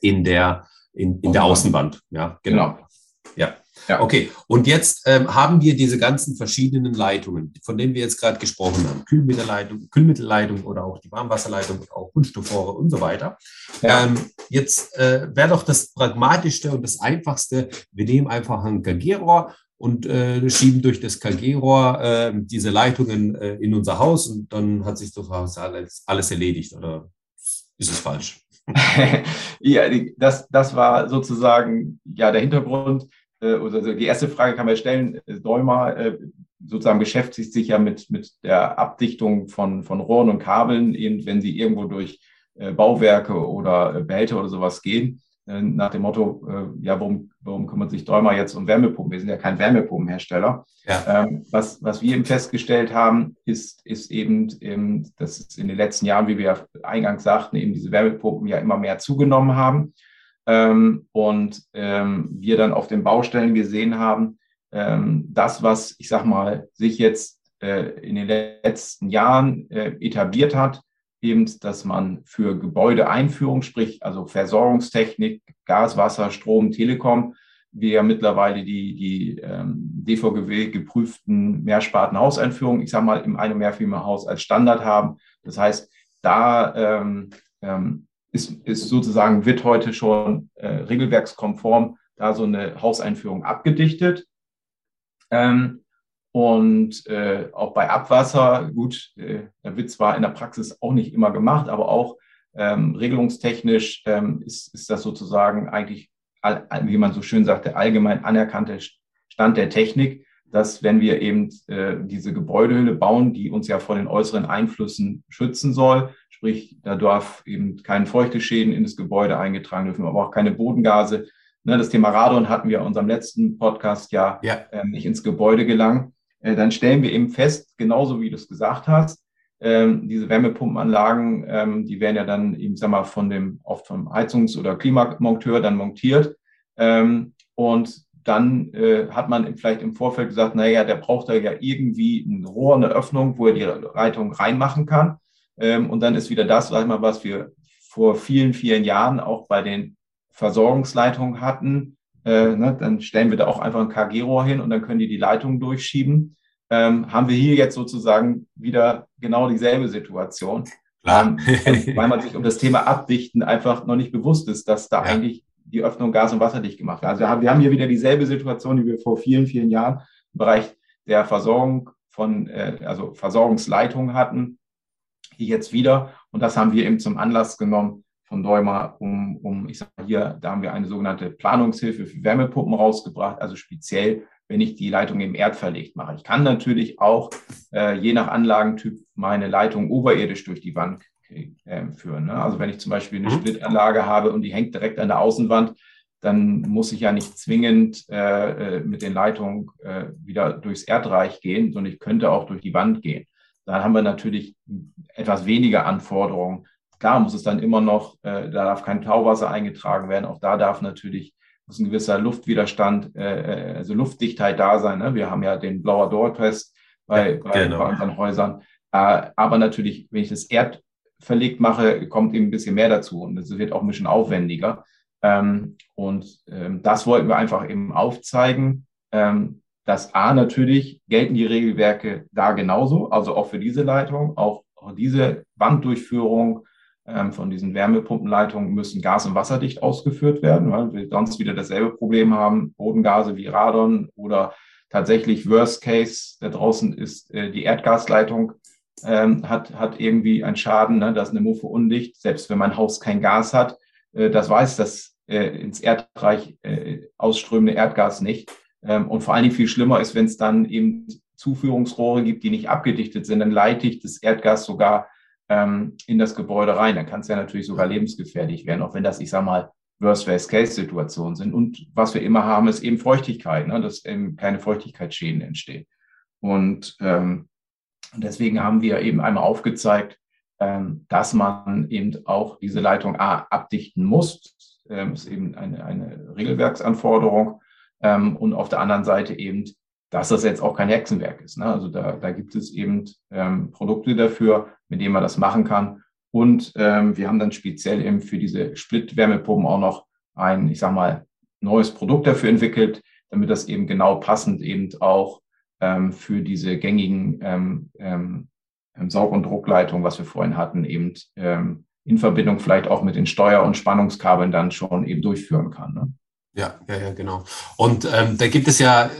in der, in, in der Außenwand. Ja, genau. genau. Ja. Ja. Okay, und jetzt ähm, haben wir diese ganzen verschiedenen Leitungen, von denen wir jetzt gerade gesprochen haben. Kühlmittelleitung, Kühlmittelleitung oder auch die Warmwasserleitung, auch Kunststoffrohre und so weiter. Ja. Ähm, jetzt äh, wäre doch das Pragmatischste und das Einfachste, wir nehmen einfach ein KG-Rohr und äh, schieben durch das KG-Rohr äh, diese Leitungen äh, in unser Haus und dann hat sich doch alles, alles erledigt. Oder ist es falsch? ja, das, das war sozusagen ja der Hintergrund also die erste Frage kann man stellen, Däumer äh, sozusagen beschäftigt sich ja mit, mit der Abdichtung von, von Rohren und Kabeln, eben wenn sie irgendwo durch äh, Bauwerke oder Behälter oder sowas gehen, nach dem Motto, ja, warum, warum kümmert sich Däumer jetzt um Wärmepumpen? Wir sind ja kein Wärmepumpenhersteller. Ja. Ähm, was, was wir eben festgestellt haben, ist, ist eben, eben, dass es in den letzten Jahren, wie wir eingangs sagten, eben diese Wärmepumpen ja immer mehr zugenommen haben ähm, und ähm, wir dann auf den Baustellen gesehen haben, ähm, das, was ich sag mal sich jetzt äh, in den letzten Jahren äh, etabliert hat, eben, dass man für Gebäudeeinführung, sprich also Versorgungstechnik, Gas, Wasser, Strom, Telekom, wir ja mittlerweile die, die ähm, DVGW geprüften Mehrspartenhauseinführungen, ich sage mal, im Ein- und Mehrfamilienhaus als Standard haben. Das heißt, da ähm, ähm, ist, ist sozusagen, wird heute schon äh, regelwerkskonform da so eine Hauseinführung abgedichtet. Ähm, und äh, auch bei Abwasser, gut, äh, da wird zwar in der Praxis auch nicht immer gemacht, aber auch ähm, regelungstechnisch ähm, ist, ist das sozusagen eigentlich, wie man so schön sagt, der allgemein anerkannte Stand der Technik, dass wenn wir eben äh, diese Gebäudehülle bauen, die uns ja vor den äußeren Einflüssen schützen soll, sprich, da darf eben kein Feuchteschäden in das Gebäude eingetragen dürfen, aber auch keine Bodengase. Ne, das Thema Radon hatten wir in unserem letzten Podcast ja, ja. Äh, nicht ins Gebäude gelangen. Äh, dann stellen wir eben fest, genauso wie du es gesagt hast, ähm, diese Wärmepumpenanlagen, ähm, die werden ja dann eben, sag mal, von dem, oft vom Heizungs- oder Klimamonteur dann montiert. Ähm, und dann äh, hat man vielleicht im Vorfeld gesagt, naja, der braucht da ja irgendwie ein Rohr, eine Öffnung, wo er die Leitung reinmachen kann. Ähm, und dann ist wieder das, sag ich mal, was wir vor vielen, vielen Jahren auch bei den Versorgungsleitungen hatten. Äh, ne, dann stellen wir da auch einfach ein KG-Rohr hin und dann können die die Leitung durchschieben. Ähm, haben wir hier jetzt sozusagen wieder genau dieselbe Situation. Ähm, weil man sich um das Thema Abdichten einfach noch nicht bewusst ist, dass da ja. eigentlich die Öffnung gas- und wasserdicht gemacht wird. Also wir haben, wir haben hier wieder dieselbe Situation, die wir vor vielen, vielen Jahren im Bereich der Versorgung von, äh, also Versorgungsleitungen hatten, hier jetzt wieder. Und das haben wir eben zum Anlass genommen von Däumer, um, um ich sage hier, da haben wir eine sogenannte Planungshilfe für Wärmepumpen rausgebracht, also speziell, wenn ich die Leitung im Erd verlegt mache. Ich kann natürlich auch äh, je nach Anlagentyp meine Leitung oberirdisch durch die Wand äh, führen. Ne? Also wenn ich zum Beispiel eine mhm. Splittanlage habe und die hängt direkt an der Außenwand, dann muss ich ja nicht zwingend äh, äh, mit den Leitungen äh, wieder durchs Erdreich gehen, sondern ich könnte auch durch die Wand gehen. Da haben wir natürlich etwas weniger Anforderungen. Klar muss es dann immer noch, äh, da darf kein Tauwasser eingetragen werden. Auch da darf natürlich muss ein gewisser Luftwiderstand, äh, also Luftdichtheit da sein. Ne? Wir haben ja den Blauer Door-Test bei, ja, bei, genau. bei unseren Häusern. aber natürlich, wenn ich das Erd verlegt mache, kommt eben ein bisschen mehr dazu und es wird auch ein bisschen aufwendiger. Ähm, und ähm, das wollten wir einfach eben aufzeigen, ähm, dass A natürlich gelten die Regelwerke da genauso, also auch für diese Leitung, auch, diese Wanddurchführung ähm, von diesen Wärmepumpenleitungen müssen gas- und wasserdicht ausgeführt werden, weil wir sonst wieder dasselbe Problem haben, Bodengase wie Radon oder tatsächlich Worst Case, da draußen ist äh, die Erdgasleitung ähm, hat, hat irgendwie einen Schaden, ne? da ist eine Muffe undicht, selbst wenn mein Haus kein Gas hat, äh, das weiß das äh, ins Erdreich äh, ausströmende Erdgas nicht. Ähm, und vor allen Dingen viel schlimmer ist, wenn es dann eben Zuführungsrohre gibt, die nicht abgedichtet sind, dann leite ich das Erdgas sogar ähm, in das Gebäude rein. Dann kann es ja natürlich sogar lebensgefährlich werden, auch wenn das, ich sage mal, Worst-Case-Situationen sind. Und was wir immer haben, ist eben Feuchtigkeit, ne? dass eben keine Feuchtigkeitsschäden entstehen. Und ähm, deswegen haben wir eben einmal aufgezeigt, ähm, dass man eben auch diese Leitung A abdichten muss. Ähm, ist eben eine, eine Regelwerksanforderung. Ähm, und auf der anderen Seite eben, dass das jetzt auch kein Hexenwerk ist. Ne? Also da, da gibt es eben Produkte dafür, mit denen man das machen kann. Und wir haben dann speziell eben für diese Splitwärmepumpen auch noch ein, ich sag mal, neues Produkt dafür entwickelt, damit das eben genau passend eben auch ähm, für diese gängigen ähm, ähm, Saug- und Druckleitungen, was wir vorhin hatten, eben ähm, in Verbindung vielleicht auch mit den Steuer- und Spannungskabeln dann schon eben durchführen kann. Ne? Ja, ja, ja, genau. Und ähm, da gibt es ja,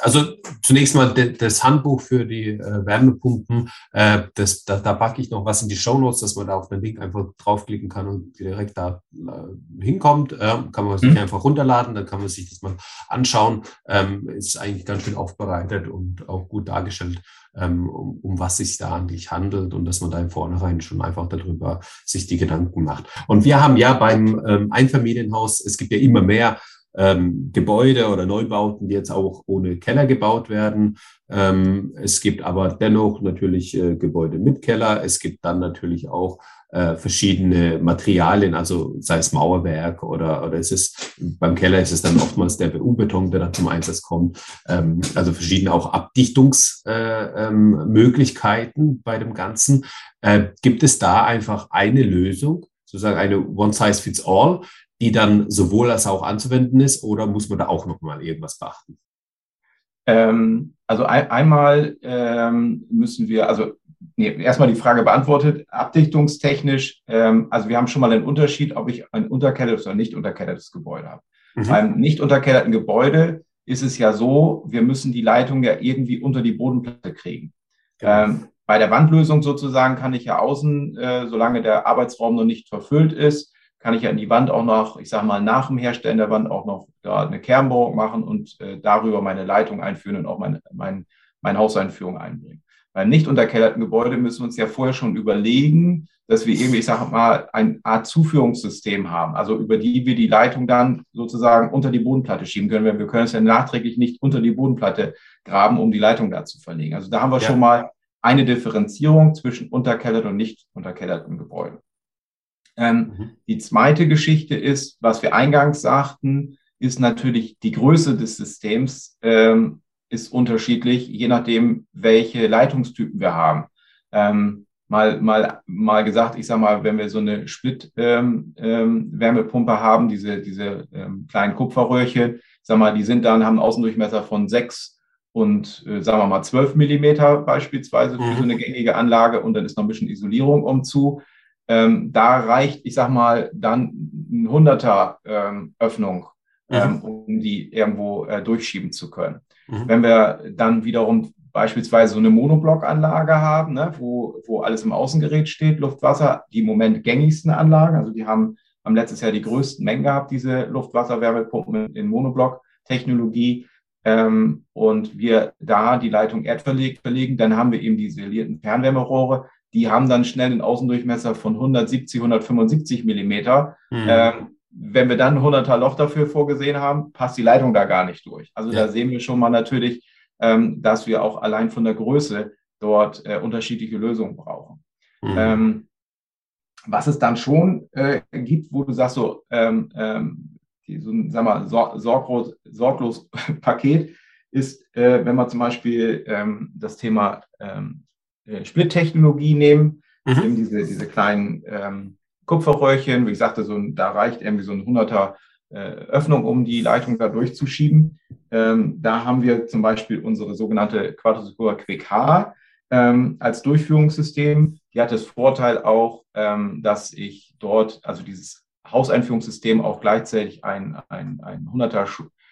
also zunächst mal de, das Handbuch für die äh, Wärmepumpen. Äh, das, da, da packe ich noch was in die Show Notes, dass man da auf den Link einfach draufklicken kann und direkt da äh, hinkommt. Kann man sich mhm. einfach runterladen, dann kann man sich das mal anschauen. Ähm, ist eigentlich ganz schön aufbereitet und auch gut dargestellt, ähm, um, um was sich da eigentlich handelt und dass man da im Vornherein schon einfach darüber sich die Gedanken macht. Und wir haben ja beim ähm, Einfamilienhaus, es gibt ja immer mehr ähm, Gebäude oder Neubauten, die jetzt auch ohne Keller gebaut werden. Ähm, es gibt aber dennoch natürlich äh, Gebäude mit Keller. Es gibt dann natürlich auch äh, verschiedene Materialien, also sei es Mauerwerk oder, oder ist es beim Keller ist es dann oftmals der BU-Beton, der da zum Einsatz kommt. Ähm, also verschiedene auch Abdichtungsmöglichkeiten äh, ähm, bei dem Ganzen. Äh, gibt es da einfach eine Lösung, sozusagen eine One-Size-Fits-All, die dann sowohl als auch anzuwenden ist, oder muss man da auch nochmal irgendwas beachten? Ähm, also ein, einmal ähm, müssen wir, also nee, erstmal die Frage beantwortet, abdichtungstechnisch, ähm, also wir haben schon mal einen Unterschied, ob ich ein unterkellertes oder nicht unterkellertes Gebäude habe. Mhm. Beim nicht unterkellerten Gebäude ist es ja so, wir müssen die Leitung ja irgendwie unter die Bodenplatte kriegen. Genau. Ähm, bei der Wandlösung sozusagen kann ich ja außen, äh, solange der Arbeitsraum noch nicht verfüllt ist, kann ich ja in die Wand auch noch, ich sage mal, nach dem Herstellen der Wand auch noch da eine Kernbohrung machen und äh, darüber meine Leitung einführen und auch meine, mein, meine Hauseinführung einbringen. Beim nicht unterkellerten Gebäude müssen wir uns ja vorher schon überlegen, dass wir irgendwie, ich sage mal, eine Art Zuführungssystem haben, also über die wir die Leitung dann sozusagen unter die Bodenplatte schieben können. Wir können es ja nachträglich nicht unter die Bodenplatte graben, um die Leitung da zu verlegen. Also da haben wir ja. schon mal eine Differenzierung zwischen unterkellerten und nicht unterkellerten Gebäuden. Ähm, mhm. Die zweite Geschichte ist, was wir eingangs sagten, ist natürlich die Größe des Systems ähm, ist unterschiedlich, je nachdem, welche Leitungstypen wir haben. Ähm, mal, mal, mal gesagt, ich sage mal, wenn wir so eine Split-Wärmepumpe ähm, ähm, haben, diese, diese ähm, kleinen Kupferröhrchen, sag mal, die sind dann, haben einen Außendurchmesser von sechs und äh, sagen wir mal zwölf Millimeter beispielsweise für so mhm. eine gängige Anlage und dann ist noch ein bisschen Isolierung umzu. Ähm, da reicht, ich sag mal, dann ein Hunderter ähm, Öffnung, mhm. ähm, um die irgendwo äh, durchschieben zu können. Mhm. Wenn wir dann wiederum beispielsweise so eine Monoblockanlage haben, ne, wo, wo alles im Außengerät steht, Luftwasser, die im Moment gängigsten Anlagen, also die haben, haben letztes Jahr die größten Mengen gehabt, diese Luftwasserwärmepumpen in Monoblock-Technologie. Ähm, und wir da die Leitung erdverlegt verlegen, dann haben wir eben die isolierten Fernwärmerohre, die haben dann schnell einen Außendurchmesser von 170, 175 Millimeter. Mhm. Ähm, wenn wir dann ein 100er Loch dafür vorgesehen haben, passt die Leitung da gar nicht durch. Also ja. da sehen wir schon mal natürlich, ähm, dass wir auch allein von der Größe dort äh, unterschiedliche Lösungen brauchen. Mhm. Ähm, was es dann schon äh, gibt, wo du sagst so, ähm, ähm, die, so ein, sag mal, sor sorglos, sorglos Paket ist, äh, wenn man zum Beispiel ähm, das Thema ähm, äh, Splittechnologie nehmen, mhm. eben diese, diese kleinen ähm, Kupferröhrchen, wie ich sagte, so ein, da reicht irgendwie so ein 100er äh, Öffnung, um die Leitung da durchzuschieben. Ähm, da haben wir zum Beispiel unsere sogenannte Quadrosecura QK ähm, als Durchführungssystem. Die hat das Vorteil auch, ähm, dass ich dort, also dieses Hauseinführungssystem auch gleichzeitig ein, ein, ein 100er,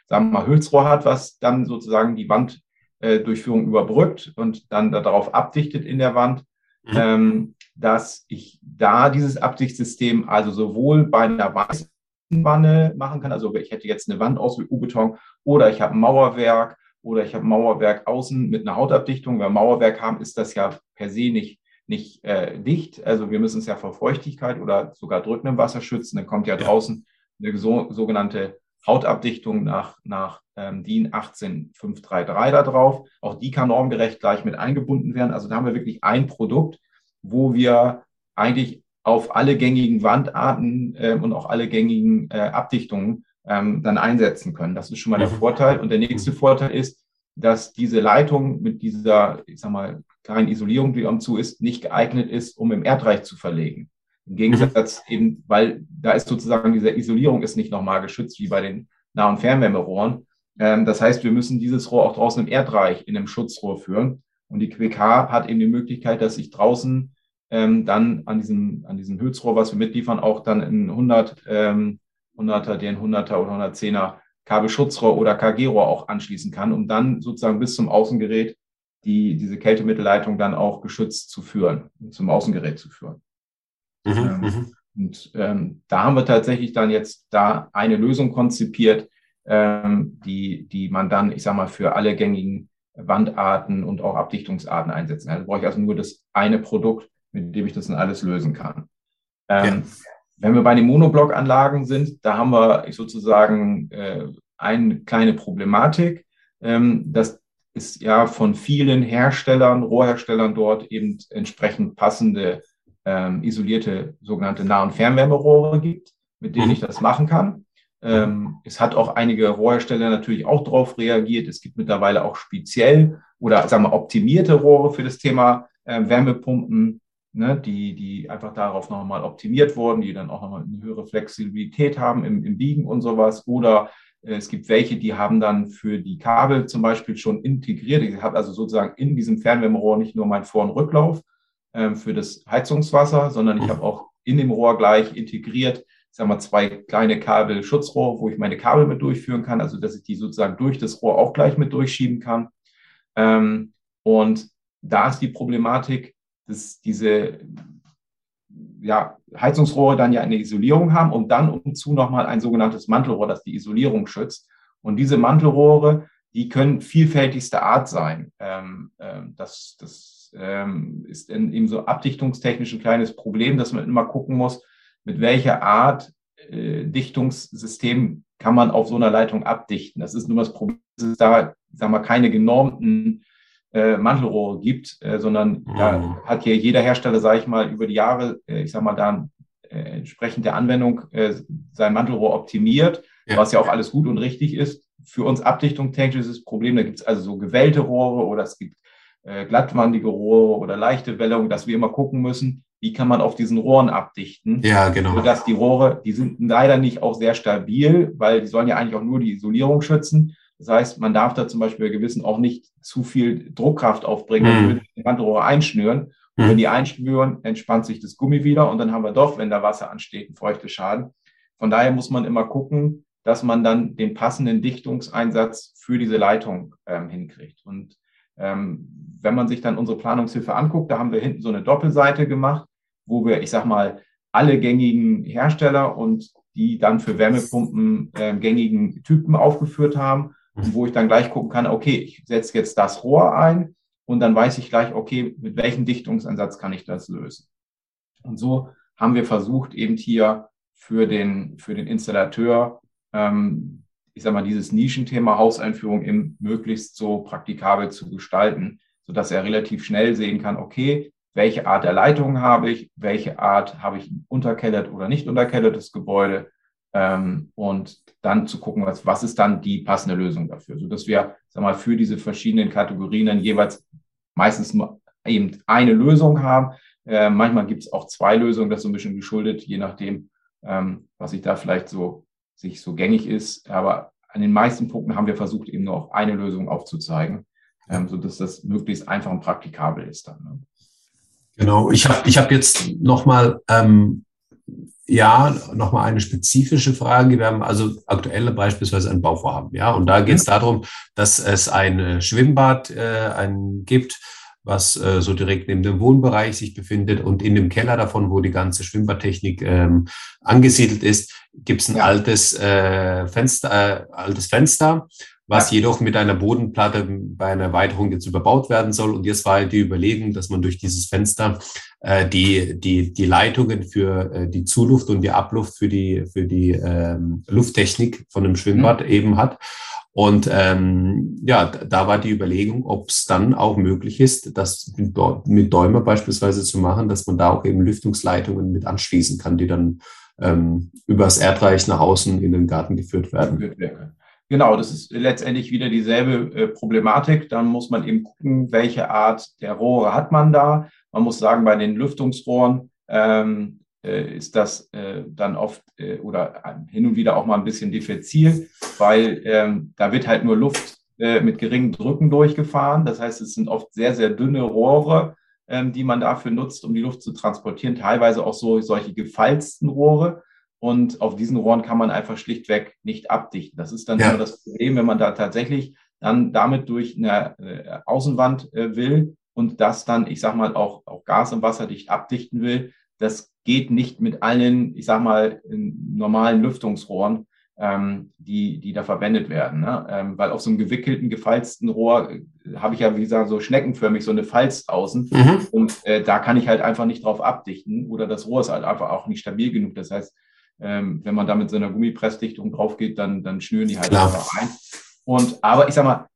sagen wir mal, Hülsrohr hat, was dann sozusagen die Wand äh, Durchführung überbrückt und dann darauf abdichtet in der Wand, mhm. ähm, dass ich da dieses Abdichtsystem also sowohl bei einer Weiß Außenwanne machen kann. Also ich hätte jetzt eine Wand aus wie U-Beton oder ich habe ein Mauerwerk oder ich habe Mauerwerk außen mit einer Hautabdichtung. Wenn wir Mauerwerk haben, ist das ja per se nicht, nicht äh, dicht. Also wir müssen es ja vor Feuchtigkeit oder sogar drückendem Wasser schützen. Dann kommt ja, ja. draußen eine so, sogenannte Hautabdichtung nach, nach ähm, DIN 18533 da drauf. Auch die kann normgerecht gleich mit eingebunden werden. Also da haben wir wirklich ein Produkt, wo wir eigentlich auf alle gängigen Wandarten äh, und auch alle gängigen äh, Abdichtungen ähm, dann einsetzen können. Das ist schon mal der mhm. Vorteil. Und der nächste Vorteil ist, dass diese Leitung mit dieser, ich sag mal, kleinen Isolierung, die am zu ist, nicht geeignet ist, um im Erdreich zu verlegen. Im Gegensatz mhm. eben, weil da ist sozusagen diese Isolierung ist nicht nochmal geschützt wie bei den Nah- und Fernwärmerohren. Ähm, das heißt, wir müssen dieses Rohr auch draußen im Erdreich in einem Schutzrohr führen. Und die QK hat eben die Möglichkeit, dass ich draußen ähm, dann an diesem, an diesem Hülsrohr, was wir mitliefern, auch dann in 100, ähm, 100er, den 100er oder 110er Kabelschutzrohr oder KG-Rohr auch anschließen kann, um dann sozusagen bis zum Außengerät die, diese Kältemittelleitung dann auch geschützt zu führen, zum Außengerät zu führen. Mhm, ähm, mhm. und ähm, da haben wir tatsächlich dann jetzt da eine Lösung konzipiert, ähm, die, die man dann, ich sag mal, für alle gängigen Wandarten und auch Abdichtungsarten einsetzen kann. Also brauche ich also nur das eine Produkt, mit dem ich das dann alles lösen kann. Ähm, ja. Wenn wir bei den Monoblockanlagen sind, da haben wir sozusagen äh, eine kleine Problematik. Ähm, das ist ja von vielen Herstellern, Rohrherstellern dort eben entsprechend passende ähm, isolierte sogenannte Nah- und Fernwärmerohre gibt, mit denen mhm. ich das machen kann. Ähm, es hat auch einige Rohrhersteller natürlich auch darauf reagiert. Es gibt mittlerweile auch speziell oder sagen wir optimierte Rohre für das Thema äh, Wärmepumpen, ne, die, die einfach darauf nochmal optimiert wurden, die dann auch nochmal eine höhere Flexibilität haben im, im Biegen und sowas. Oder äh, es gibt welche, die haben dann für die Kabel zum Beispiel schon integriert. Ich habe also sozusagen in diesem Fernwärmerohr nicht nur meinen Vor- und Rücklauf, ähm, für das Heizungswasser, sondern ich mhm. habe auch in dem Rohr gleich integriert, ich sag mal, zwei kleine Kabelschutzrohre, wo ich meine Kabel mit durchführen kann, also dass ich die sozusagen durch das Rohr auch gleich mit durchschieben kann. Ähm, und da ist die Problematik, dass diese ja, Heizungsrohre dann ja eine Isolierung haben und dann umzu nochmal ein sogenanntes Mantelrohr, das die Isolierung schützt. Und diese Mantelrohre, die können vielfältigster Art sein. Ähm, ähm, das, das ähm, ist eben so abdichtungstechnisch ein kleines Problem, dass man immer gucken muss, mit welcher Art äh, Dichtungssystem kann man auf so einer Leitung abdichten. Das ist nur das Problem, dass es da, sagen wir, keine genormten äh, Mantelrohre gibt, äh, sondern mhm. da hat hier jeder Hersteller, sage ich mal, über die Jahre, äh, ich sage mal, da äh, entsprechend der Anwendung äh, sein Mantelrohr optimiert, ja. was ja auch alles gut und richtig ist. Für uns Abdichtung technisch ist das Problem, da gibt es also so gewellte Rohre oder es gibt äh, glattwandige Rohre oder leichte Wellung, dass wir immer gucken müssen, wie kann man auf diesen Rohren abdichten. Ja, genau. Sodass die Rohre, die sind leider nicht auch sehr stabil, weil die sollen ja eigentlich auch nur die Isolierung schützen. Das heißt, man darf da zum Beispiel bei Gewissen auch nicht zu viel Druckkraft aufbringen, mhm. die Wandrohre einschnüren. Und wenn mhm. die einschnüren, entspannt sich das Gummi wieder und dann haben wir doch, wenn da Wasser ansteht, einen feuchten Schaden. Von daher muss man immer gucken, dass man dann den passenden Dichtungseinsatz für diese Leitung ähm, hinkriegt. Und wenn man sich dann unsere Planungshilfe anguckt, da haben wir hinten so eine Doppelseite gemacht, wo wir, ich sag mal, alle gängigen Hersteller und die dann für Wärmepumpen äh, gängigen Typen aufgeführt haben, wo ich dann gleich gucken kann, okay, ich setze jetzt das Rohr ein und dann weiß ich gleich, okay, mit welchem Dichtungsansatz kann ich das lösen. Und so haben wir versucht, eben hier für den, für den Installateur ähm, ich sag mal, dieses Nischenthema Hauseinführung im möglichst so praktikabel zu gestalten, sodass er relativ schnell sehen kann, okay, welche Art der Leitung habe ich, welche Art habe ich unterkellert oder nicht unterkellertes Gebäude ähm, und dann zu gucken, was, was ist dann die passende Lösung dafür, sodass wir sag mal, für diese verschiedenen Kategorien dann jeweils meistens nur eben eine Lösung haben. Äh, manchmal gibt es auch zwei Lösungen, das ist so ein bisschen geschuldet, je nachdem, ähm, was ich da vielleicht so sich so gängig ist. Aber an den meisten Punkten haben wir versucht, eben nur auf eine Lösung aufzuzeigen, ähm, sodass das möglichst einfach und praktikabel ist dann. Ne? Genau, ich habe ich hab jetzt nochmal, ähm, ja, nochmal eine spezifische Frage. Wir haben also aktuell beispielsweise ein Bauvorhaben, ja, und da geht es mhm. darum, dass es ein Schwimmbad äh, ein, gibt, was äh, so direkt neben dem Wohnbereich sich befindet. Und in dem Keller davon, wo die ganze Schwimmbadtechnik ähm, angesiedelt ist, gibt es ein ja. altes, äh, Fenster, äh, altes Fenster, was jedoch mit einer Bodenplatte bei einer Erweiterung jetzt überbaut werden soll. Und jetzt war die Überlegung, dass man durch dieses Fenster äh, die, die, die Leitungen für äh, die Zuluft und die Abluft für die, für die ähm, Lufttechnik von einem Schwimmbad mhm. eben hat. Und ähm, ja, da war die Überlegung, ob es dann auch möglich ist, das mit Däumer beispielsweise zu machen, dass man da auch eben Lüftungsleitungen mit anschließen kann, die dann ähm, übers Erdreich nach außen in den Garten geführt werden. Genau, das ist letztendlich wieder dieselbe äh, Problematik. Dann muss man eben gucken, welche Art der Rohre hat man da. Man muss sagen, bei den Lüftungsrohren ähm, äh, ist das äh, dann oft äh, oder hin und wieder auch mal ein bisschen diffizil, weil ähm, da wird halt nur Luft äh, mit geringen Drücken durchgefahren. Das heißt, es sind oft sehr, sehr dünne Rohre, ähm, die man dafür nutzt, um die Luft zu transportieren. Teilweise auch so solche gefalzten Rohre. Und auf diesen Rohren kann man einfach schlichtweg nicht abdichten. Das ist dann ja. immer das Problem, wenn man da tatsächlich dann damit durch eine äh, Außenwand äh, will und das dann, ich sag mal, auch, auch Gas- und Wasserdicht abdichten will. Das geht nicht mit allen, ich sag mal, normalen Lüftungsrohren, ähm, die, die da verwendet werden. Ne? Ähm, weil auf so einem gewickelten, gefalzten Rohr äh, habe ich ja, wie gesagt, so schneckenförmig so eine Falz außen. Mhm. Und äh, da kann ich halt einfach nicht drauf abdichten oder das Rohr ist halt einfach auch nicht stabil genug. Das heißt, ähm, wenn man da mit so einer Gummipressdichtung drauf geht, dann, dann schnüren die halt Klar. einfach ein. Und, aber ich sag mal,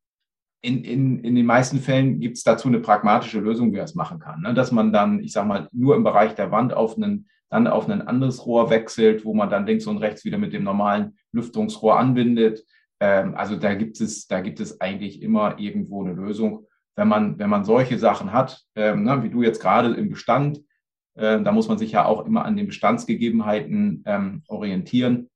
in, in, in den meisten Fällen gibt es dazu eine pragmatische Lösung, wie er es machen kann. Ne? Dass man dann, ich sage mal, nur im Bereich der Wand auf einen, dann auf ein anderes Rohr wechselt, wo man dann links und rechts wieder mit dem normalen Lüftungsrohr anbindet. Ähm, also da gibt es, da gibt es eigentlich immer irgendwo eine Lösung. Wenn man, wenn man solche Sachen hat, ähm, ne, wie du jetzt gerade im Bestand, äh, da muss man sich ja auch immer an den Bestandsgegebenheiten ähm, orientieren.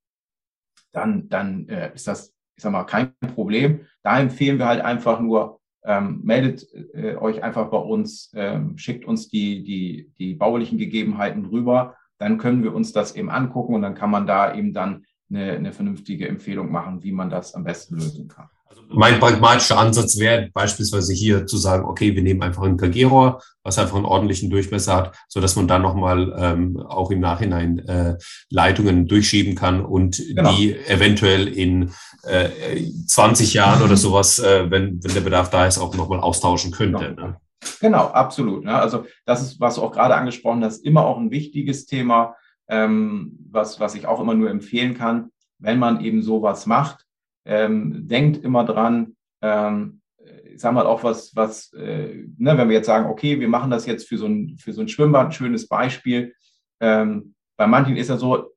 Dann, dann äh, ist das ich sag mal, kein Problem. Da empfehlen wir halt einfach nur, ähm, meldet äh, euch einfach bei uns, ähm, schickt uns die, die, die baulichen Gegebenheiten rüber, dann können wir uns das eben angucken und dann kann man da eben dann eine, eine vernünftige Empfehlung machen, wie man das am besten lösen kann. Also mein pragmatischer Ansatz wäre beispielsweise hier zu sagen, okay, wir nehmen einfach ein KG-Rohr, was einfach einen ordentlichen Durchmesser hat, so dass man dann nochmal ähm, auch im Nachhinein äh, Leitungen durchschieben kann und genau. die eventuell in äh, 20 Jahren oder sowas, äh, wenn, wenn der Bedarf da ist, auch nochmal austauschen könnte. Genau. Ne? genau, absolut. Ne? Also das ist, was du auch gerade angesprochen hast, immer auch ein wichtiges Thema, ähm, was, was ich auch immer nur empfehlen kann, wenn man eben sowas macht, ähm, denkt immer dran, ähm, ich sag mal auch was, was äh, ne, wenn wir jetzt sagen, okay, wir machen das jetzt für so ein, für so ein Schwimmbad, ein schönes Beispiel. Ähm, bei manchen ist ja so,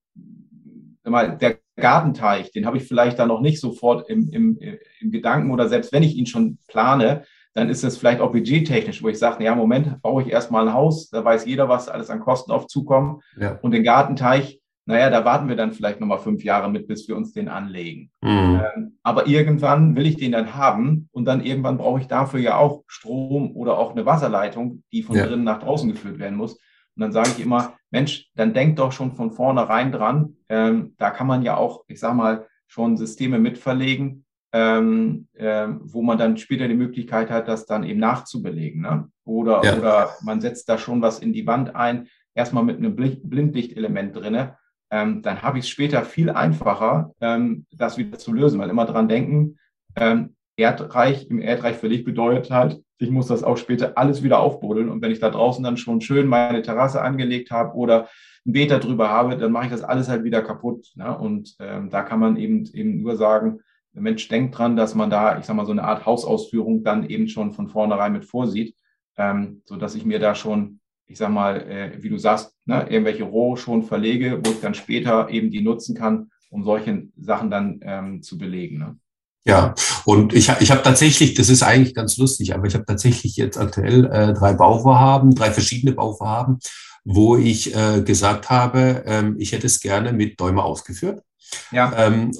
mal, der Gartenteich, den habe ich vielleicht dann noch nicht sofort im, im, im Gedanken oder selbst wenn ich ihn schon plane, dann ist es vielleicht auch budgettechnisch, wo ich sage, ja, Moment, baue ich erstmal ein Haus, da weiß jeder, was alles an Kosten auf zukommen. Ja. Und den Gartenteich, naja, da warten wir dann vielleicht nochmal fünf Jahre mit, bis wir uns den anlegen. Mhm. Ähm, aber irgendwann will ich den dann haben und dann irgendwann brauche ich dafür ja auch Strom oder auch eine Wasserleitung, die von ja. drinnen nach draußen geführt werden muss. Und dann sage ich immer, Mensch, dann denk doch schon von vornherein dran. Ähm, da kann man ja auch, ich sage mal, schon Systeme mitverlegen, ähm, äh, wo man dann später die Möglichkeit hat, das dann eben nachzubelegen. Ne? Oder, ja. oder man setzt da schon was in die Wand ein, erstmal mit einem Blindlichtelement drinne. Ähm, dann habe ich es später viel einfacher, ähm, das wieder zu lösen, weil immer dran denken, ähm, Erdreich, im Erdreich für Licht bedeutet halt, ich muss das auch später alles wieder aufbuddeln. Und wenn ich da draußen dann schon schön meine Terrasse angelegt habe oder ein Beet drüber habe, dann mache ich das alles halt wieder kaputt. Ne? Und ähm, da kann man eben, eben nur sagen, der Mensch denkt dran, dass man da, ich sag mal, so eine Art Hausausführung dann eben schon von vornherein mit vorsieht, ähm, so ich mir da schon, ich sag mal, äh, wie du sagst, ne, irgendwelche Rohre schon verlege, wo ich dann später eben die nutzen kann, um solche Sachen dann ähm, zu belegen. Ne? Ja, und ich, ich habe tatsächlich, das ist eigentlich ganz lustig, aber ich habe tatsächlich jetzt aktuell äh, drei Bauvorhaben, drei verschiedene Bauvorhaben, wo ich äh, gesagt habe, ähm, ich hätte es gerne mit Däumer ausgeführt. Ja. Ähm,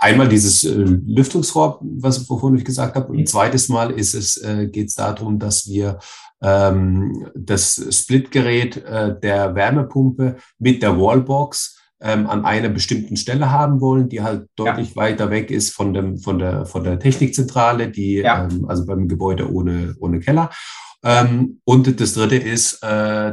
einmal dieses äh, Lüftungsrohr, was ich gesagt habe, und ein zweites Mal ist es, äh, geht es darum, dass wir ähm, das Splitgerät äh, der Wärmepumpe mit der Wallbox ähm, an einer bestimmten Stelle haben wollen, die halt deutlich ja. weiter weg ist von, dem, von, der, von der Technikzentrale, die, ja. ähm, also beim Gebäude ohne, ohne Keller. Ähm, und das dritte ist, äh,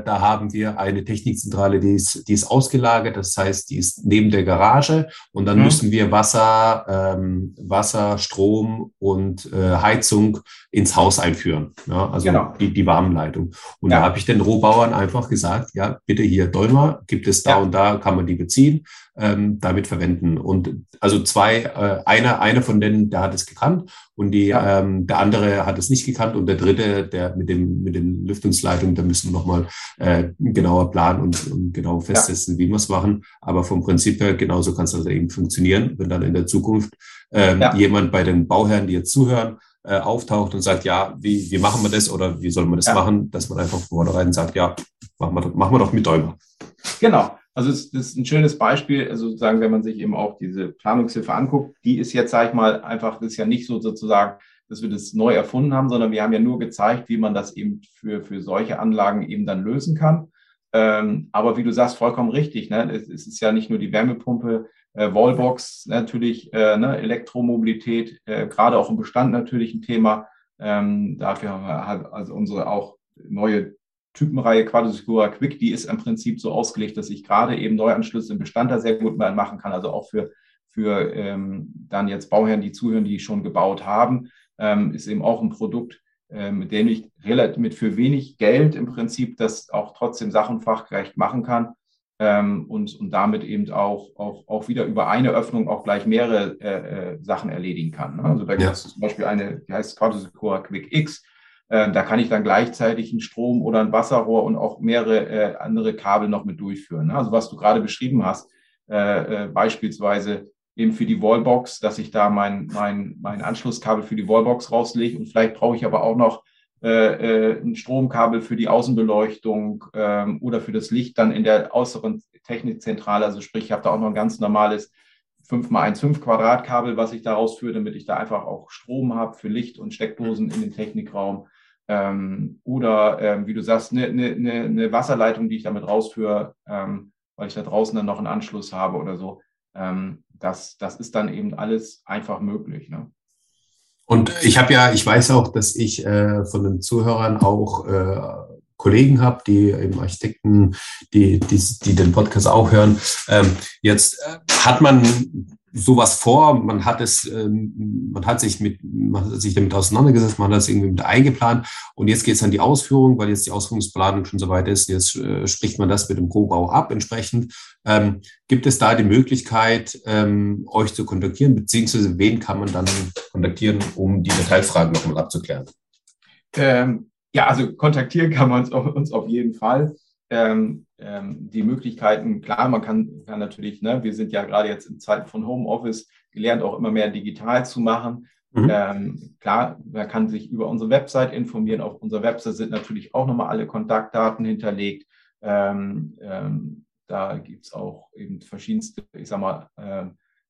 da haben wir eine Technikzentrale, die ist, die ist ausgelagert, das heißt, die ist neben der Garage und dann mhm. müssen wir Wasser, ähm, Wasser, Strom und äh, Heizung ins Haus einführen. Ja, also genau. die, die Warmleitung. Und ja. da habe ich den Rohbauern einfach gesagt, ja, bitte hier Dolmer, gibt es da ja. und da, kann man die beziehen ähm, damit verwenden. Und also zwei, äh, einer, einer von denen, der hat es gekannt und die, ja. ähm, der andere hat es nicht gekannt und der dritte, der mit dem mit den Lüftungsleitungen, da müssen wir nochmal äh, genauer planen und, und genau festsetzen, ja. wie wir es machen. Aber vom Prinzip her genauso kann es also eben funktionieren, wenn dann in der Zukunft ähm, ja. jemand bei den Bauherren, die jetzt zuhören, äh, auftaucht und sagt, ja, wie, wie machen wir das oder wie soll man das machen, dass man einfach vornherein sagt, ja, machen wir, machen wir doch mit Däumer. Genau. Also es, das ist ein schönes Beispiel, also sozusagen, wenn man sich eben auch diese Planungshilfe anguckt, die ist jetzt, sage ich mal, einfach, das ist ja nicht so sozusagen, dass wir das neu erfunden haben, sondern wir haben ja nur gezeigt, wie man das eben für, für solche Anlagen eben dann lösen kann. Ähm, aber wie du sagst, vollkommen richtig. Ne? Es, es ist ja nicht nur die Wärmepumpe, äh, Wallbox natürlich, äh, ne? Elektromobilität, äh, gerade auch im Bestand natürlich ein Thema. Ähm, dafür haben wir halt also unsere auch neue Typenreihe Quadrosecura Quick, die ist im Prinzip so ausgelegt, dass ich gerade eben Neuanschlüsse im Bestand da sehr gut machen kann, also auch für, für ähm, dann jetzt Bauherren, die zuhören, die schon gebaut haben, ähm, ist eben auch ein Produkt, äh, mit dem ich relativ mit für wenig Geld im Prinzip das auch trotzdem sachenfachgerecht machen kann ähm, und, und damit eben auch, auch, auch wieder über eine Öffnung auch gleich mehrere äh, äh, Sachen erledigen kann. Ne? Also da gibt es zum Beispiel eine, die heißt Quadrosecura Quick X, da kann ich dann gleichzeitig einen Strom oder ein Wasserrohr und auch mehrere äh, andere Kabel noch mit durchführen. Ne? Also was du gerade beschrieben hast, äh, äh, beispielsweise eben für die Wallbox, dass ich da mein, mein, mein Anschlusskabel für die Wallbox rauslege und vielleicht brauche ich aber auch noch äh, äh, ein Stromkabel für die Außenbeleuchtung ähm, oder für das Licht dann in der äußeren Technikzentrale. Also sprich, ich habe da auch noch ein ganz normales 5x1,5 Quadratkabel, was ich da rausführe, damit ich da einfach auch Strom habe für Licht und Steckdosen in den Technikraum. Ähm, oder ähm, wie du sagst, eine ne, ne, ne Wasserleitung, die ich damit rausführe, ähm, weil ich da draußen dann noch einen Anschluss habe oder so. Ähm, das, das ist dann eben alles einfach möglich. Ne? Und ich habe ja, ich weiß auch, dass ich äh, von den Zuhörern auch äh, Kollegen habe, die eben Architekten, die, die, die den Podcast auch hören. Ähm, jetzt äh, hat man sowas vor, man hat es, ähm, man hat sich mit, man hat sich damit auseinandergesetzt, man hat das irgendwie mit eingeplant. Und jetzt geht es an die Ausführung, weil jetzt die Ausführungsplanung schon so weit ist, jetzt äh, spricht man das mit dem Rohbau ab entsprechend. Ähm, gibt es da die Möglichkeit, ähm, euch zu kontaktieren, beziehungsweise wen kann man dann kontaktieren, um die Detailfragen nochmal abzuklären? Ähm, ja, also kontaktieren kann man uns auf jeden Fall ähm, ähm, die Möglichkeiten, klar, man kann, kann natürlich, ne, wir sind ja gerade jetzt in Zeiten von Homeoffice gelernt, auch immer mehr digital zu machen. Mhm. Ähm, klar, man kann sich über unsere Website informieren. Auf unserer Website sind natürlich auch nochmal alle Kontaktdaten hinterlegt. Ähm, ähm, da gibt es auch eben verschiedenste, ich sag mal, äh,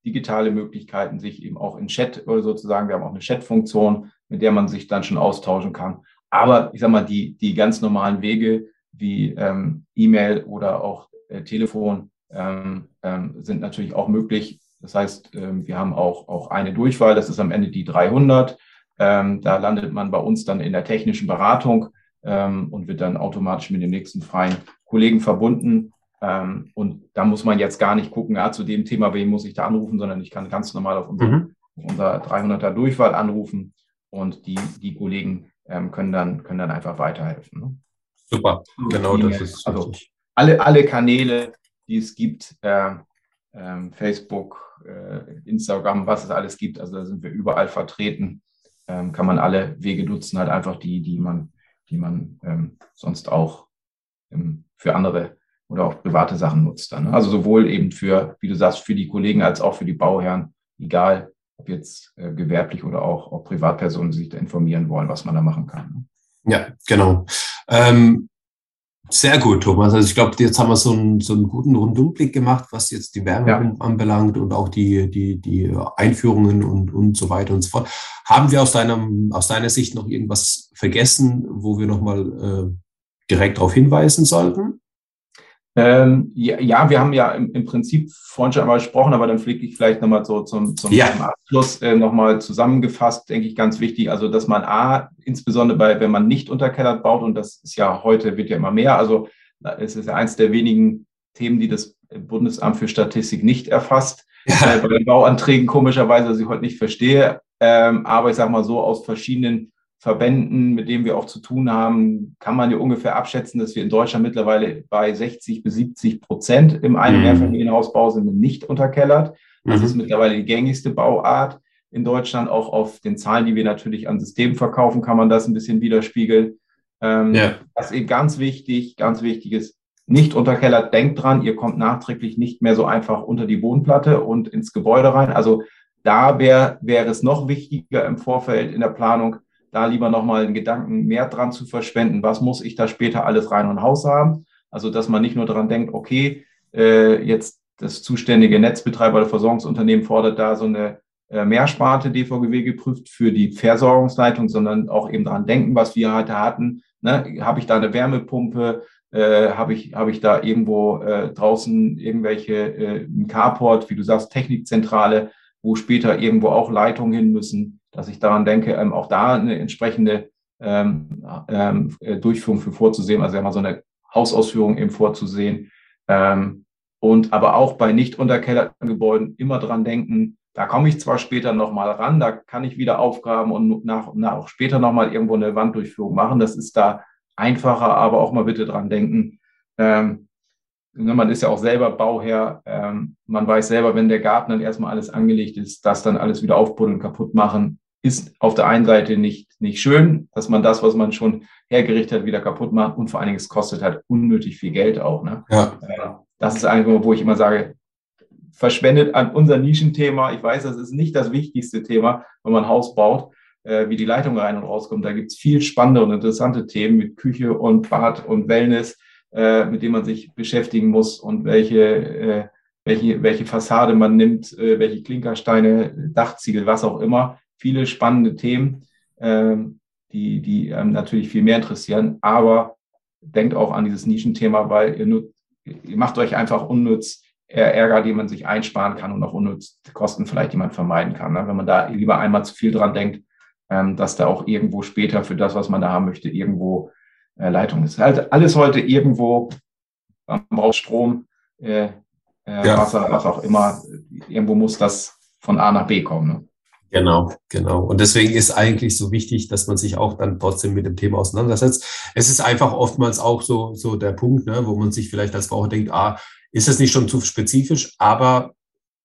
digitale Möglichkeiten, sich eben auch in Chat oder sozusagen, wir haben auch eine Chat-Funktion, mit der man sich dann schon austauschen kann. Aber ich sag mal, die, die ganz normalen Wege, wie ähm, E-Mail oder auch äh, Telefon ähm, ähm, sind natürlich auch möglich. Das heißt, ähm, wir haben auch, auch eine Durchwahl, das ist am Ende die 300. Ähm, da landet man bei uns dann in der technischen Beratung ähm, und wird dann automatisch mit dem nächsten freien Kollegen verbunden. Ähm, und da muss man jetzt gar nicht gucken, ja, zu dem Thema, wen muss ich da anrufen, sondern ich kann ganz normal auf unser, mhm. unser 300er Durchwahl anrufen und die, die Kollegen ähm, können, dann, können dann einfach weiterhelfen. Ne? Super, genau das ist also alle, alle Kanäle, die es gibt, äh, äh, Facebook, äh, Instagram, was es alles gibt, also da sind wir überall vertreten, ähm, kann man alle Wege nutzen, halt einfach die, die man, die man ähm, sonst auch ähm, für andere oder auch private Sachen nutzt. Dann, ne? Also sowohl eben für, wie du sagst, für die Kollegen als auch für die Bauherren, egal ob jetzt äh, gewerblich oder auch, auch Privatpersonen sich da informieren wollen, was man da machen kann. Ne? Ja, genau. Ähm, sehr gut, Thomas. Also ich glaube, jetzt haben wir so einen, so einen guten Rundumblick gemacht, was jetzt die Wärme ja. anbelangt und auch die, die, die Einführungen und, und so weiter und so fort. Haben wir aus, deinem, aus deiner Sicht noch irgendwas vergessen, wo wir nochmal äh, direkt darauf hinweisen sollten? Ähm, ja, ja, wir haben ja im, im, Prinzip vorhin schon einmal gesprochen, aber dann fliege ich vielleicht nochmal so zum, zum, ja. Abschluss äh, nochmal zusammengefasst, denke ich, ganz wichtig. Also, dass man A, insbesondere bei, wenn man nicht unterkellert baut, und das ist ja heute, wird ja immer mehr, also es ist ja eins der wenigen Themen, die das Bundesamt für Statistik nicht erfasst. Ja. Äh, bei den Bauanträgen komischerweise, dass ich heute nicht verstehe. Ähm, aber ich sage mal so, aus verschiedenen Verbänden, mit denen wir auch zu tun haben, kann man ja ungefähr abschätzen, dass wir in Deutschland mittlerweile bei 60 bis 70 Prozent im Ein- und mhm. Mehrfamilienhausbau sind nicht unterkellert. Das mhm. ist mittlerweile die gängigste Bauart in Deutschland. Auch auf den Zahlen, die wir natürlich an Systemen verkaufen, kann man das ein bisschen widerspiegeln. Ähm, ja. Was eben ganz wichtig, ganz wichtig ist, nicht unterkellert, denkt dran, ihr kommt nachträglich nicht mehr so einfach unter die Bodenplatte und ins Gebäude rein. Also da wäre wäre es noch wichtiger im Vorfeld in der Planung, da lieber nochmal einen Gedanken mehr dran zu verschwenden, was muss ich da später alles rein und Haus haben. Also, dass man nicht nur daran denkt, okay, äh, jetzt das zuständige Netzbetreiber oder Versorgungsunternehmen fordert da so eine äh, Mehrsparte DVGW geprüft für die Versorgungsleitung, sondern auch eben daran denken, was wir heute hatten. Ne? Habe ich da eine Wärmepumpe? Äh, habe ich, habe ich da irgendwo äh, draußen irgendwelche, äh, ein Carport, wie du sagst, Technikzentrale, wo später irgendwo auch Leitungen hin müssen? Dass ich daran denke, ähm, auch da eine entsprechende ähm, ähm, äh, Durchführung für vorzusehen, also einmal so eine Hausausführung eben vorzusehen. Ähm, und aber auch bei nicht unterkellerten Gebäuden immer dran denken, da komme ich zwar später nochmal ran, da kann ich wieder aufgraben und nach, nach auch später nochmal irgendwo eine Wanddurchführung machen. Das ist da einfacher, aber auch mal bitte dran denken. Ähm, man ist ja auch selber Bauherr. Ähm, man weiß selber, wenn der Garten dann erstmal alles angelegt ist, das dann alles wieder aufbuddeln, kaputt machen, ist auf der einen Seite nicht, nicht schön, dass man das, was man schon hergerichtet hat, wieder kaputt macht und vor allen Dingen, es kostet halt unnötig viel Geld auch. Ne? Ja. Äh, das ist einfach, wo ich immer sage, verschwendet an unser Nischenthema. Ich weiß, das ist nicht das wichtigste Thema, wenn man ein Haus baut, äh, wie die Leitung rein und rauskommt. Da gibt es viel spannende und interessante Themen mit Küche und Bad und Wellness, äh, mit denen man sich beschäftigen muss und welche, äh, welche, welche Fassade man nimmt, äh, welche Klinkersteine, Dachziegel, was auch immer viele spannende Themen, ähm, die, die natürlich viel mehr interessieren. Aber denkt auch an dieses Nischenthema, weil ihr, nutzt, ihr macht euch einfach unnütz Ärger, die man sich einsparen kann und auch unnütz Kosten vielleicht, die man vermeiden kann. Ne? Wenn man da lieber einmal zu viel dran denkt, ähm, dass da auch irgendwo später für das, was man da haben möchte, irgendwo äh, Leitung ist. Halt alles heute irgendwo, man braucht Strom, äh, äh, ja. Wasser, was auch immer. Irgendwo muss das von A nach B kommen. Ne? Genau, genau. Und deswegen ist eigentlich so wichtig, dass man sich auch dann trotzdem mit dem Thema auseinandersetzt. Es ist einfach oftmals auch so, so der Punkt, ne, wo man sich vielleicht als Bauherr denkt, ah, ist es nicht schon zu spezifisch? Aber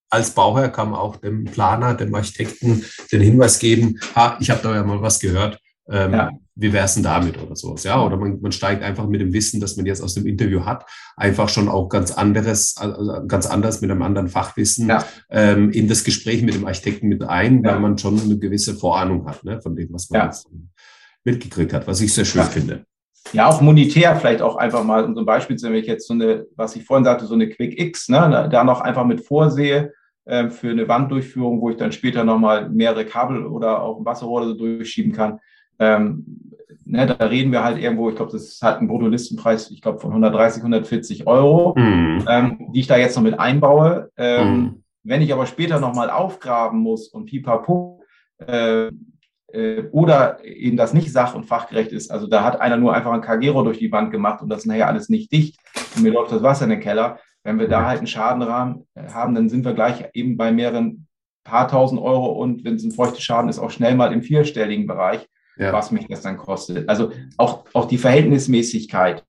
als Bauherr kann man auch dem Planer, dem Architekten den Hinweis geben, ha, ich habe da ja mal was gehört. Ähm, ja. Wie wär's denn damit oder sowas? Ja, oder man, man steigt einfach mit dem Wissen, das man jetzt aus dem Interview hat, einfach schon auch ganz anderes, also ganz anders mit einem anderen Fachwissen ja. ähm, in das Gespräch mit dem Architekten mit ein, ja. weil man schon eine gewisse Vorahnung hat, ne, von dem, was man jetzt mitgekriegt hat, was ich sehr schön finde. Ja, auch monetär vielleicht auch einfach mal, um so ein Beispiel zu nehmen, wenn ich jetzt so eine, was ich vorhin sagte, so eine Quick X, ne, da noch einfach mit vorsehe, äh, für eine Wanddurchführung, wo ich dann später nochmal mehrere Kabel oder auch ein Wasserrohr so durchschieben kann. Ähm, ne, da reden wir halt irgendwo, ich glaube, das hat einen Bruttolistenpreis, ich glaube, von 130, 140 Euro, mhm. ähm, die ich da jetzt noch mit einbaue. Ähm, mhm. Wenn ich aber später nochmal aufgraben muss und pipapo, äh, äh, oder eben das nicht sach- und fachgerecht ist, also da hat einer nur einfach ein Kagero durch die Wand gemacht und das ist nachher alles nicht dicht und mir läuft das Wasser in den Keller. Wenn wir da mhm. halt einen Schadenrahmen äh, haben, dann sind wir gleich eben bei mehreren paar tausend Euro und wenn es ein feuchter Schaden ist, auch schnell mal im vierstelligen Bereich ja. was mich das dann kostet. Also auch, auch die Verhältnismäßigkeit,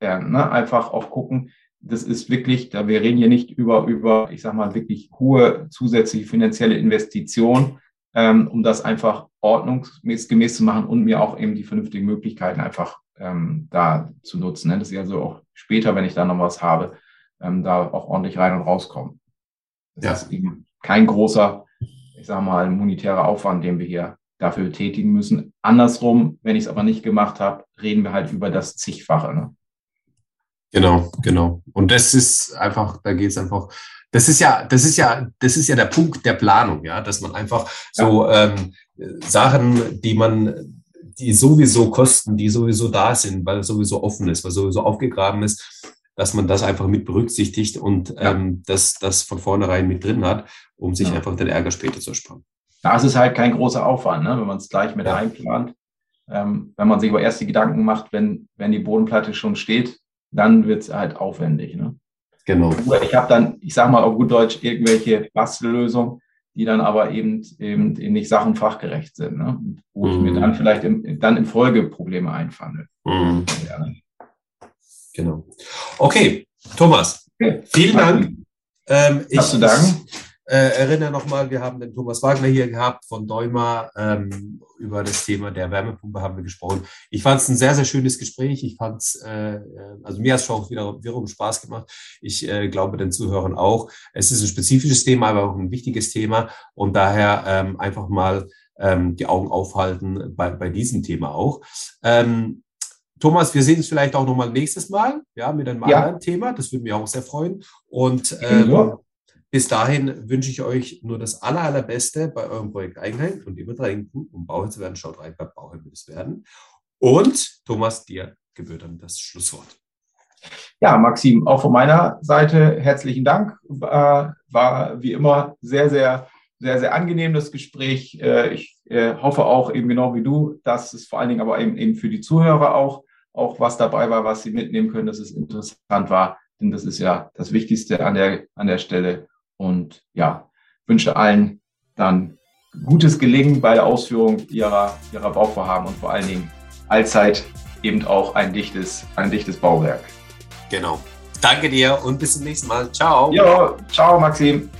äh, ne? einfach auch gucken, das ist wirklich, da wir reden hier nicht über, über, ich sag mal, wirklich hohe zusätzliche finanzielle Investitionen, ähm, um das einfach ordnungsgemäß zu machen und mir auch eben die vernünftigen Möglichkeiten einfach ähm, da zu nutzen. Ne? Das ist ja so auch später, wenn ich da noch was habe, ähm, da auch ordentlich rein und rauskommen. Das ja. ist eben kein großer, ich sag mal, monetärer Aufwand, den wir hier dafür tätigen müssen. Andersrum, wenn ich es aber nicht gemacht habe, reden wir halt über das Zigfache. Ne? Genau, genau. Und das ist einfach, da geht es einfach, das ist ja, das ist ja, das ist ja der Punkt der Planung, ja, dass man einfach so ja. ähm, Sachen, die man, die sowieso kosten, die sowieso da sind, weil es sowieso offen ist, weil sowieso aufgegraben ist, dass man das einfach mit berücksichtigt und ja. ähm, das, das von vornherein mit drin hat, um sich ja. einfach den Ärger später zu ersparen. Da ist es halt kein großer Aufwand, ne? wenn man es gleich mit ja. einplant. Ähm, wenn man sich aber erst die Gedanken macht, wenn, wenn die Bodenplatte schon steht, dann wird es halt aufwendig. Ne? Genau. Ich habe dann, ich sage mal auf gut Deutsch, irgendwelche Bastellösungen, die dann aber eben, eben nicht sachenfachgerecht sind, ne? wo mhm. ich mir mhm. dann vielleicht im, dann in Folge Probleme einfange. Mhm. Ja. Genau. Okay, Thomas, okay. vielen Dank. Ähm, ich, Hast du Dank? Äh, erinnere nochmal, wir haben den Thomas Wagner hier gehabt von Däumer. Ähm, über das Thema der Wärmepumpe haben wir gesprochen. Ich fand es ein sehr, sehr schönes Gespräch. Ich fand es, äh, also mir hat es auch wieder wiederum Spaß gemacht. Ich äh, glaube den Zuhörern auch. Es ist ein spezifisches Thema, aber auch ein wichtiges Thema. Und daher ähm, einfach mal ähm, die Augen aufhalten bei, bei diesem Thema auch. Ähm, Thomas, wir sehen uns vielleicht auch nochmal nächstes Mal, ja, mit einem ja. anderen Thema. Das würde mich auch sehr freuen. Und ähm, ja. Bis dahin wünsche ich euch nur das aller, allerbeste bei eurem Projekt Eigenheim und immer dran um Bauherr zu werden, schaut rein, bei Bauherr wird es werden. Und Thomas, dir gebührt dann das Schlusswort. Ja, Maxim, auch von meiner Seite herzlichen Dank. War, war wie immer sehr, sehr, sehr, sehr angenehm das Gespräch. Äh, ich äh, hoffe auch eben genau wie du, dass es vor allen Dingen aber eben, eben für die Zuhörer auch auch was dabei war, was Sie mitnehmen können, dass es interessant war. Denn das ist ja das Wichtigste an der, an der Stelle. Und ja, wünsche allen dann gutes Gelingen bei der Ausführung ihrer, ihrer Bauvorhaben und vor allen Dingen allzeit eben auch ein dichtes, ein dichtes Bauwerk. Genau. Danke dir und bis zum nächsten Mal. Ciao. Ja, ciao, Maxim.